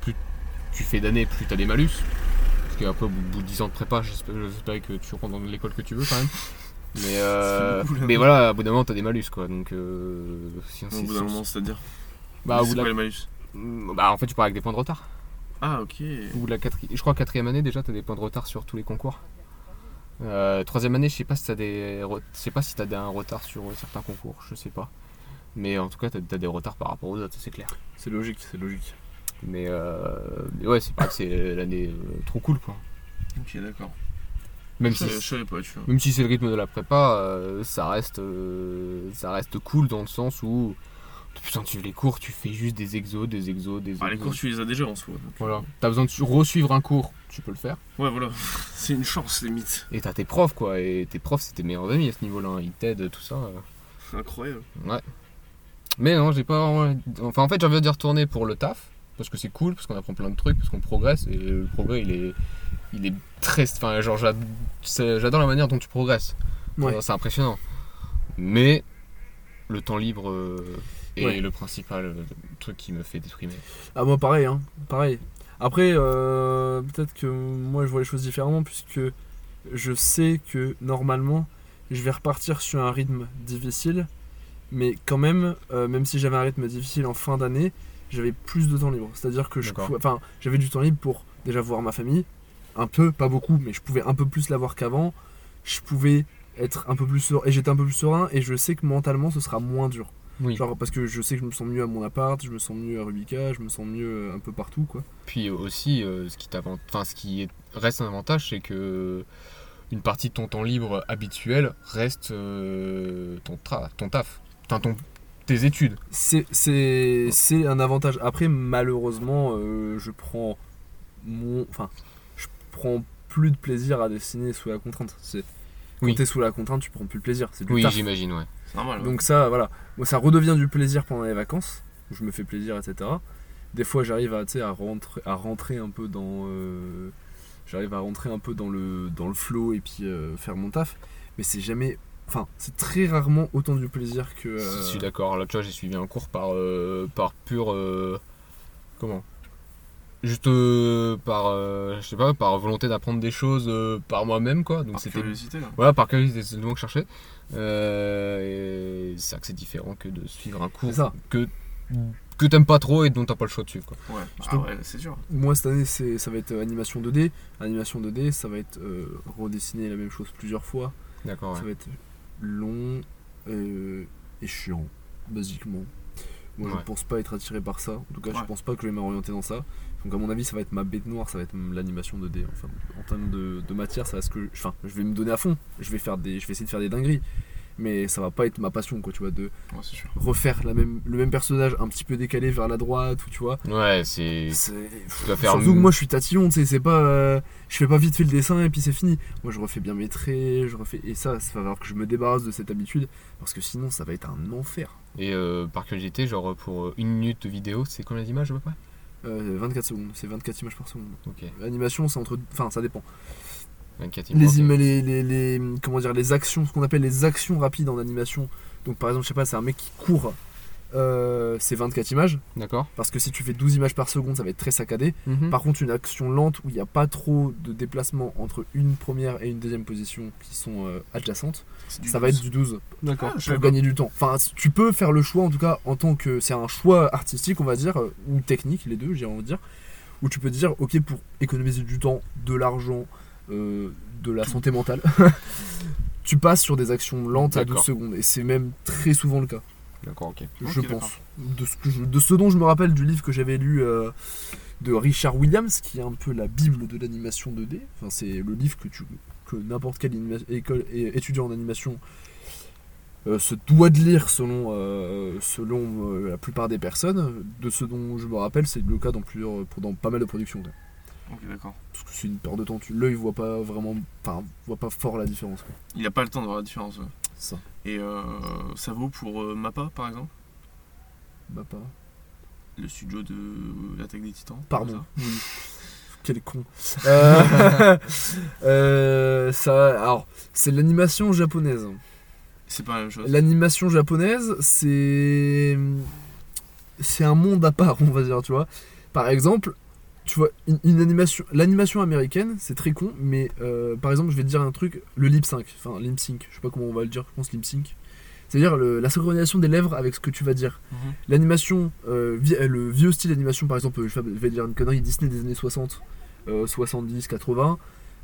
plus tu fais d'années, plus t'as des malus. Parce qu'après, au bout de 10 ans de prépa, j'espère que tu rentres dans l'école que tu veux quand même. Mais, euh, beaucoup, mais voilà, au bout d'un moment, t'as des malus quoi. Donc, euh, si- Au bout d'un moment, c'est-à-dire. bah, au bout les malus? Bah, en fait, tu pars avec des points de retard. Ah, ok. De la quatri- Je crois quatrième année, déjà, t'as des points de retard sur tous les concours. Euh, troisième année, je sais pas si t'as des, re- je sais pas si t'as des- un retard sur euh, certains concours, je sais pas. Mais en tout cas, t'as as des retards par rapport aux autres, c'est clair. C'est logique, c'est logique. Mais, euh, mais ouais, c'est pas que c'est l'année euh, trop cool, quoi. Ok, d'accord. Même Je si, savais- je savais pas, tu vois. même si c'est le rythme de la prépa, euh, ça reste, ça reste cool dans le sens où, putain, tu les cours, tu fais juste des exos, des exos, des exos. Ah, les cours, tu les as déjà en soi. donc, Voilà. T'as besoin de su- re-suivre un cours, tu peux le faire. Ouais, voilà. c'est une chance, limite. Et t'as tes profs, quoi. Et tes profs, c'est tes meilleurs amis à ce niveau-là. hein. Ils t'aident, tout ça. euh. Incroyable. Mais non, j'ai pas. Enfin, en fait, j'ai envie d'y retourner pour le taf. Parce que c'est cool, parce qu'on apprend plein de trucs, parce qu'on progresse. Et le progrès, il est. Il est très. Enfin, genre, j'adore la manière dont tu progresses. Ouais. C'est impressionnant. Mais. Le temps libre euh, Ouais. le principal euh, truc qui me fait déprimer. Ah moi pareil, hein, pareil. Après, euh, peut-être que moi je vois les choses différemment puisque je sais que normalement je vais repartir sur un rythme difficile, mais quand même, euh, même si j'avais un rythme difficile en fin d'année, j'avais plus de temps libre. C'est-à-dire que je enfin, j'avais du temps libre pour déjà voir ma famille, un peu, pas beaucoup, mais je pouvais un peu plus la voir qu'avant. Je pouvais être un peu plus serein, et j'étais un peu plus serein, et je sais que mentalement ce sera moins dur. Oui. Genre parce que je sais que je me sens mieux à mon appart, je me sens mieux à Rubica, je me sens mieux euh, un peu partout quoi. Puis aussi, euh, ce qui enfin, ce qui est- reste un avantage, c'est que une partie de ton temps libre habituel reste euh, ton, tra- ton taf, Enfin, ton, tes études. C'est un avantage. Après malheureusement euh, je prends mon enfin je prends plus de plaisir à dessiner sous la contrainte. Quand Oui. t'es sous la contrainte tu prends plus de plaisir. Du Oui, j'imagine, ouais. C'est normal. ouais. Donc ça voilà, moi ça redevient du plaisir pendant les vacances où je me fais plaisir etc. des fois j'arrive à, à, rentrer, à rentrer un peu dans. euh, j'arrive à rentrer un peu dans le, dans le flow et puis euh, faire mon taf. Mais c'est jamais. Enfin, c'est très rarement autant du plaisir que. Si, euh, Je suis d'accord. Là, tu vois, j'ai suivi un cours par, euh, par pur. euh, comment? Juste euh, par. euh, je sais pas, par volonté d'apprendre des choses euh, par moi-même, quoi. Donc Par c'était. curiosité, là. Voilà, par curiosité, c'est le mot que je cherchais. Euh, c'est vrai que c'est différent que de suivre un cours ça. que, que t'aimes pas trop et dont t'as pas le choix de suivre, quoi. Ouais, ah ouais, c'est sûr. Moi cette année c'est ça va être euh, animation 2D. Animation 2D ça va être euh, redessiner la même chose plusieurs fois. D'accord, Ça ouais. va être long euh, et chiant, basiquement. Moi Ouais. je pense pas être attiré par ça. En tout cas Ouais. je pense pas que je vais m'orienter dans ça. Donc à mon avis ça va être ma bête noire, ça va être l'animation 2D. Enfin en termes de, de matière ça va ce que. Enfin je vais me donner à fond. Je vais faire des. Je vais essayer de faire des dingueries. Mais ça va pas être ma passion quoi tu vois de Ouais, c'est sûr. refaire la même, le même personnage un petit peu décalé vers la droite ou tu vois. Ouais, c'est. Surtout que moi je suis tatillon, tu sais, c'est pas. euh, je fais pas vite fait le dessin et puis c'est fini. Moi je refais bien mes traits, je refais. Et ça, ça va falloir que je me débarrasse de cette habitude parce que sinon ça va être un enfer. Et euh, par curiosité, genre pour une minute de vidéo, c'est combien d'images à peu près? Euh, 24 secondes, c'est 24 images par seconde. L'animation c'est entre. Enfin ça dépend. 24 Les, images. im- les, les, les- Comment dire, les actions, ce qu'on appelle les actions rapides en animation. Donc par exemple, je sais pas, c'est un mec qui court. Euh, c'est 24 images D'accord. parce que si tu fais 12 images par seconde ça va être très saccadé Mhm. Par contre, une action lente où il n'y a pas trop de déplacement entre une première et une deuxième position qui sont euh, adjacentes, ça va être 12. du 12 D'accord. Ah, pour gagner du temps. Enfin, tu peux faire le choix en tout cas en tant que c'est un choix artistique, on va dire, euh, ou technique, les deux, j'ai envie de dire, où tu peux te dire, ok, pour économiser du temps, de l'argent, euh, de la santé mentale, tu passes sur des actions lentes à 12 D'accord. secondes. Et c'est même très souvent le cas D'accord, ok. je pense. De ce, que je- de ce dont je me rappelle du livre que j'avais lu euh, de Richard Williams, qui est un peu la bible de l'animation 2D. Enfin, c'est le livre que, tu, que n'importe quelle école et étudiant en animation euh, se doit de lire selon, euh, selon euh, la plupart des personnes. De ce dont je me rappelle, c'est le cas dans, plusieurs, pour- dans pas mal de productions. quoi. Ok, d'accord. Parce que c'est une perte de temps. Tu- L'œil voit pas vraiment, enfin, voit pas fort la différence. quoi. Il a pas le temps de voir la différence. ouais. Ça, Et euh, ça vaut pour euh, Mappa, par exemple? Pas. Le studio de l'attaque des titans Pardon. Oui. Quel con. Euh, euh, ça, alors, c'est l'animation japonaise. C'est pas la même chose. L'animation japonaise, c'est c'est un monde à part, on va dire, tu vois. Par exemple, tu vois, une, une animation, l'animation américaine, c'est très con, mais euh, par exemple, je vais te dire un truc, le lip sync, enfin lip sync, je sais pas comment on va le dire, je pense lip sync. C'est-à-dire la synchronisation des lèvres avec ce que tu vas dire. Mhm. L'animation, euh, euh, le vieux style d'animation, par exemple, je vais dire une connerie Disney des années 60, euh, 70, 80,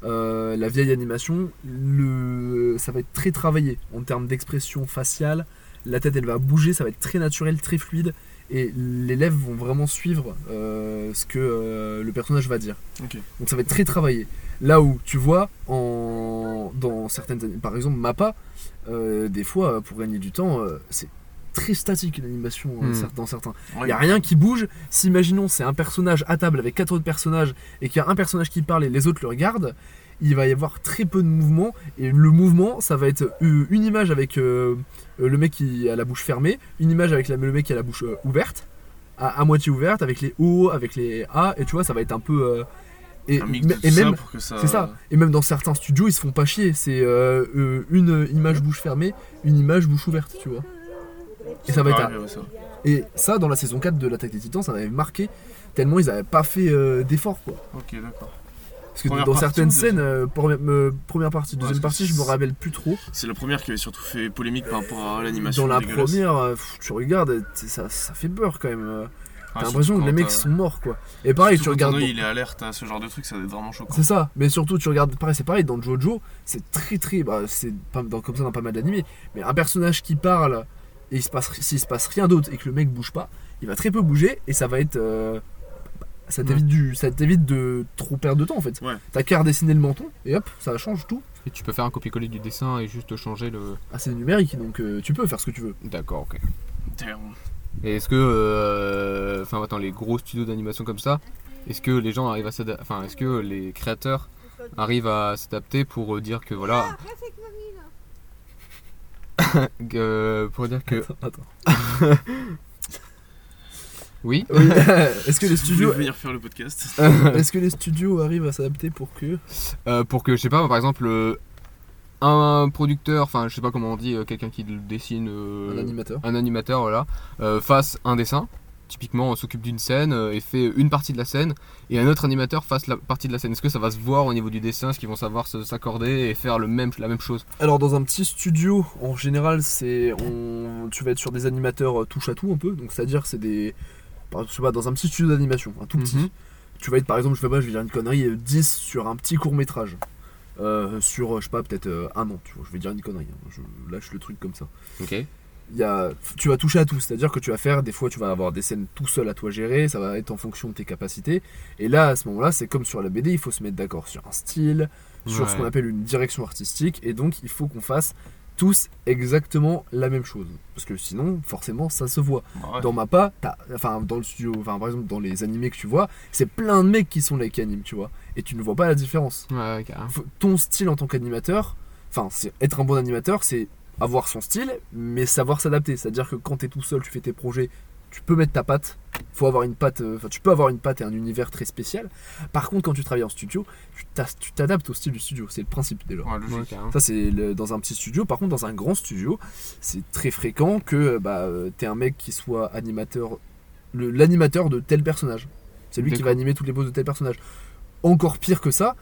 euh, la vieille animation, le, ça va être très travaillé en termes d'expression faciale. La tête, elle va bouger, ça va être très naturel, très fluide, et les lèvres vont vraiment suivre euh, ce que euh, le personnage va dire. Donc ça va être très travaillé. Là où tu vois, en, dans certaines, par exemple, Mappa, euh, des fois, pour gagner du temps, euh, c'est très statique l'animation euh, Hmm. dans certains. Il n'y a rien qui bouge. Si imaginons c'est un personnage à table avec quatre autres personnages et qu'il y a un personnage qui parle et les autres le regardent, il va y avoir très peu de mouvement et le mouvement ça va être euh, une image avec euh, le mec qui a la bouche fermée, une image avec la- le mec qui a la bouche euh, ouverte, à, à moitié ouverte avec les O, avec les A et tu vois ça va être un peu euh, et, Un mix de et même pour que ça. c'est ça. Et même dans certains studios, ils se font pas chier. C'est une image bouche fermée, une image bouche ouverte, tu vois. Et ça va être. Ah, à- ouais, ça. Et ça, dans la saison 4 de l'attaque des titans, ça m'avait marqué tellement ils avaient pas fait d'efforts, quoi. Ok, d'accord. Parce que Première dans certaines scènes, euh, première, partie, deuxième partie, je me rappelle plus trop. C'est la première qui avait surtout fait polémique par rapport à l'animation. Dans la première, euh, pff, tu regardes, ça, ça fait peur quand même. euh. T'as l'impression que les mecs sont morts, quoi. Et pareil, tu surtout regardes. ton il est alerte à ce genre de truc, ça va être vraiment choquant. C'est ça, mais surtout tu regardes, pareil, c'est pareil, dans Jojo, c'est très très, bah, c'est dans, comme ça dans pas mal d'animés, mais un personnage qui parle et il se passe, s'il se passe rien d'autre et que le mec bouge pas, il va très peu bouger et ça va être, euh, ça t'évite du, ça t'évite de trop perdre de temps en fait. Ouais. T'as qu'à redessiner le menton et hop, ça change tout. Et tu peux faire un copier-coller du dessin et juste changer le. Ah, c'est numérique, donc euh, tu peux faire ce que tu veux. D'accord, ok. Damn. Et est-ce que. euh, Enfin, attends, les gros studios d'animation comme ça, est-ce que les gens arrivent à s'adapter. Enfin, est-ce que les créateurs arrivent à s'adapter pour euh, dire que voilà. que- pour dire que. Attends. Oui. Oui. Est-ce que les studios, venir faire le podcast. est-ce que les studios arrivent à s'adapter pour que Euh, pour que, je sais pas, par exemple, euh, un producteur, enfin, je sais pas comment on dit, euh, quelqu'un qui dessine. euh, un animateur un animateur, voilà, euh, fasse un dessin. Typiquement, on s'occupe d'une scène euh, et fait une partie de la scène, et un autre animateur fasse la partie de la scène. Est-ce que ça va se voir au niveau du dessin Est-ce qu'ils vont savoir s'accorder et faire le même, la même chose? Alors dans un petit studio, en général, c'est on... tu vas être sur des animateurs euh, touche à tout un peu. Donc c'est-à-dire c'est des, par- je sais pas, dans un petit studio d'animation, un tout petit. Mhm. Tu vas être par exemple, je sais pas, je vais dire une connerie, euh, 10 sur un petit court métrage. Euh, sur, euh, je sais pas, peut-être euh, un an, tu vois, je vais dire une connerie, hein. je lâche le truc comme ça. Ok. Y a, tu vas toucher à tout, c'est-à-dire que tu vas faire, des fois tu vas avoir des scènes tout seul à toi gérer, ça va être en fonction de tes capacités. Et là, à ce moment-là, c'est comme sur la BD, il faut se mettre d'accord sur un style, sur ce qu'on appelle une direction artistique, et donc il faut qu'on fasse tous exactement la même chose. Parce que sinon, forcément, ça se voit. Bah ouais. Dans Mappa, t'as- enfin dans le studio, enfin par exemple dans les animés que tu vois, c'est plein de mecs qui sont là qui animent, tu vois, et tu ne vois pas la différence. Ouais, Ton style en tant qu'animateur, enfin c'est être un bon animateur, c'est avoir son style, mais savoir s'adapter. C'est-à-dire que quand t'es tout seul, tu fais tes projets, tu peux mettre ta patte. Faut avoir une patte, euh, enfin tu peux avoir une patte et un univers très spécial. Par contre, quand tu travailles en studio, tu t'as- tu t'adaptes au style du studio. C'est le principe déjà. Ouais, logique. Ouais, carrément. Ça, c'est dans un petit studio. Par contre, dans un grand studio, c'est très fréquent que bah, euh, t'aies un mec qui soit animateur, le- l'animateur de tel personnage. C'est lui qui va animer toutes les poses de tel personnage. Encore pire que ça,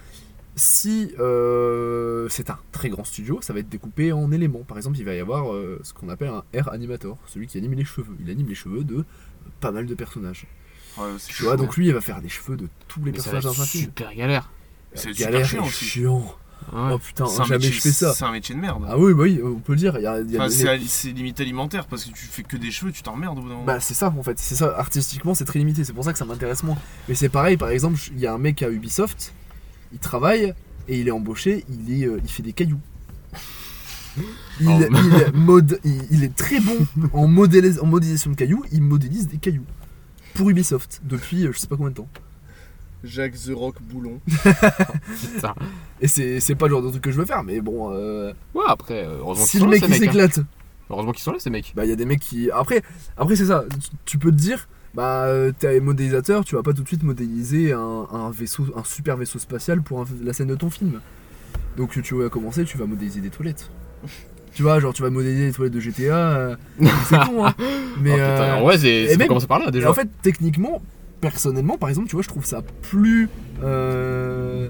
si euh, c'est un très grand studio, ça va être découpé en éléments. Par exemple, il va y avoir euh, ce qu'on appelle un air animator, celui qui anime les cheveux. Il anime les cheveux de pas mal de personnages. Ouais, Tu vois, donc lui, il va faire des cheveux de tous les Mais personnages dans un film. super galère. C'est Galère super chiant et aussi. chiant. Ouais. Oh putain, jamais métier- je fais ça. C'est un métier de merde. Ah oui, bah oui, on peut le dire. Enfin, c'est limite alimentaire parce que tu fais que des cheveux, tu t'emmerdes au bout d'un moment. Bah c'est ça en fait, c'est ça, artistiquement c'est très limité, c'est pour ça que ça m'intéresse moins. Mais c'est pareil, par exemple, il y a un mec à Ubisoft, il travaille et il est embauché, il, est, euh, il fait des cailloux. Il, Oh. il mode, il, il est très bon en, modélis- en modélisation de cailloux, il modélise des cailloux. Pour Ubisoft, depuis euh, je sais pas combien de temps. Jacques The Rock Boulon. Et c'est c'est pas le genre de truc que je veux faire, mais bon, euh, Ouais, après, euh, heureusement si qu'ils le sont là, mec ces il mecs. hein. s'éclate, Heureusement qu'ils sont là, ces mecs. Bah, il y a des mecs qui. Après, après c'est ça. Tu- Tu peux te dire, bah, euh, t'es modélisateur, tu vas pas tout de suite modéliser un, un vaisseau, un super vaisseau spatial pour un- la scène de ton film. Donc, tu vas commencer, tu vas modéliser des toilettes. tu vois, genre, tu vas modéliser les toilettes de GTA. euh, c'est con, hein. Mais. Oh, putain, euh, ouais, c'est commencer par là et déjà. en fait, techniquement, personnellement, par exemple, tu vois, je trouve ça plus. euh,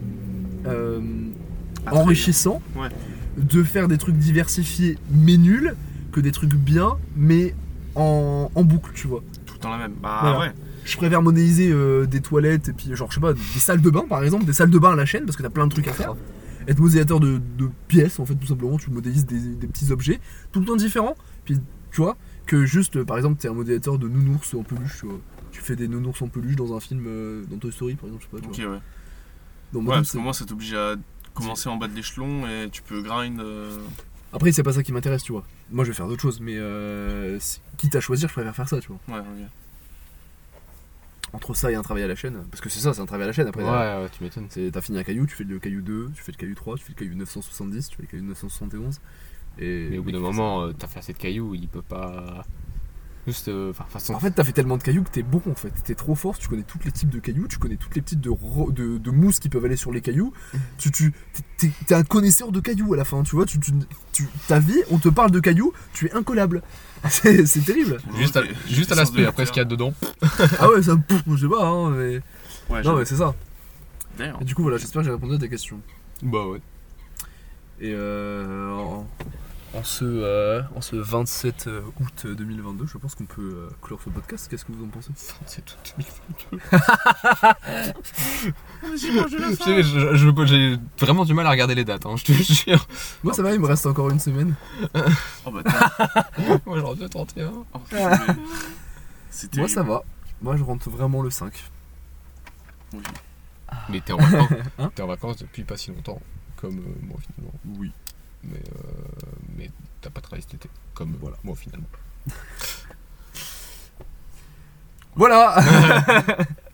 enrichissant Ouais. de faire des trucs diversifiés mais nuls que des trucs bien mais en, en boucle, tu vois. La même. Bah Voilà. ouais. Je préfère modéliser euh, des toilettes et puis genre je sais pas des salles de bain par exemple, des salles de bain à la chaîne parce que t'as plein de trucs à faire. Être modélisateur de, de pièces en fait tout simplement, tu modélises des, des petits objets tout le temps différents. Puis tu vois que juste par exemple t'es un modélisateur de nounours en peluche, tu vois. Tu fais des nounours en peluche dans un film euh, dans Toy Story par exemple, je sais pas. Tu Ok, vois. ouais. Dans Ouais, parce que moi, ça t'oblige à commencer en bas de l'échelon et tu peux grind. euh, Après c'est pas ça qui m'intéresse, tu vois. Moi je vais faire d'autres choses, mais euh, quitte à choisir, je préfère faire ça, tu vois. Ouais, ok. Entre ça et un travail à la chaîne, parce que c'est ça, c'est un travail à la chaîne après. Ouais, derrière. ouais, tu m'étonnes. C'est, t'as fini un caillou, tu fais le caillou 2, tu fais le caillou 3, tu fais le caillou 970, tu fais le caillou 971. Et Mais au bout d'un moment, euh, t'as fait assez de cailloux, il peut pas. Juste. euh, façon. En fait, t'as fait tellement de cailloux que t'es bon en fait. T'es trop fort, tu connais tous les types de cailloux, tu connais toutes les types de, ro- de, de mousse qui peuvent aller sur les cailloux. Tu, tu, t'es- un connaisseur de cailloux à la fin, tu vois. Tu, tu, tu- ta vie, on te parle de cailloux, tu es incollable. C'est, c'est terrible. Juste à, juste à l'aspect, après ce qu'il y a dedans. Ah ouais, ça, pff, je sais pas, hein, mais. Ouais, Non, mais c'est ça. D'ailleurs. Et du coup, voilà, j'espère que j'ai répondu à ta question. Bah ouais. Et euh, en, ce, euh, en ce 27 août 2022, je pense qu'on peut euh, clore ce podcast. Qu'est-ce que vous en pensez C'est tout 2022. Je sais, je- je- J'ai vraiment du mal à regarder les dates, hein, je te jure. Moi, ça va, il me reste encore une semaine. Oh bah attends. Moi j'aurais dû 31. Oh, purée. C'était. Moi, ça va. Moi, je rentre vraiment le 5. Mais t'es en vacances. Hein? T'es en vacances depuis pas si longtemps, comme euh, moi finalement. Oui. Mais, euh, mais t'as pas travaillé cet été, comme voilà, moi finalement. Voilà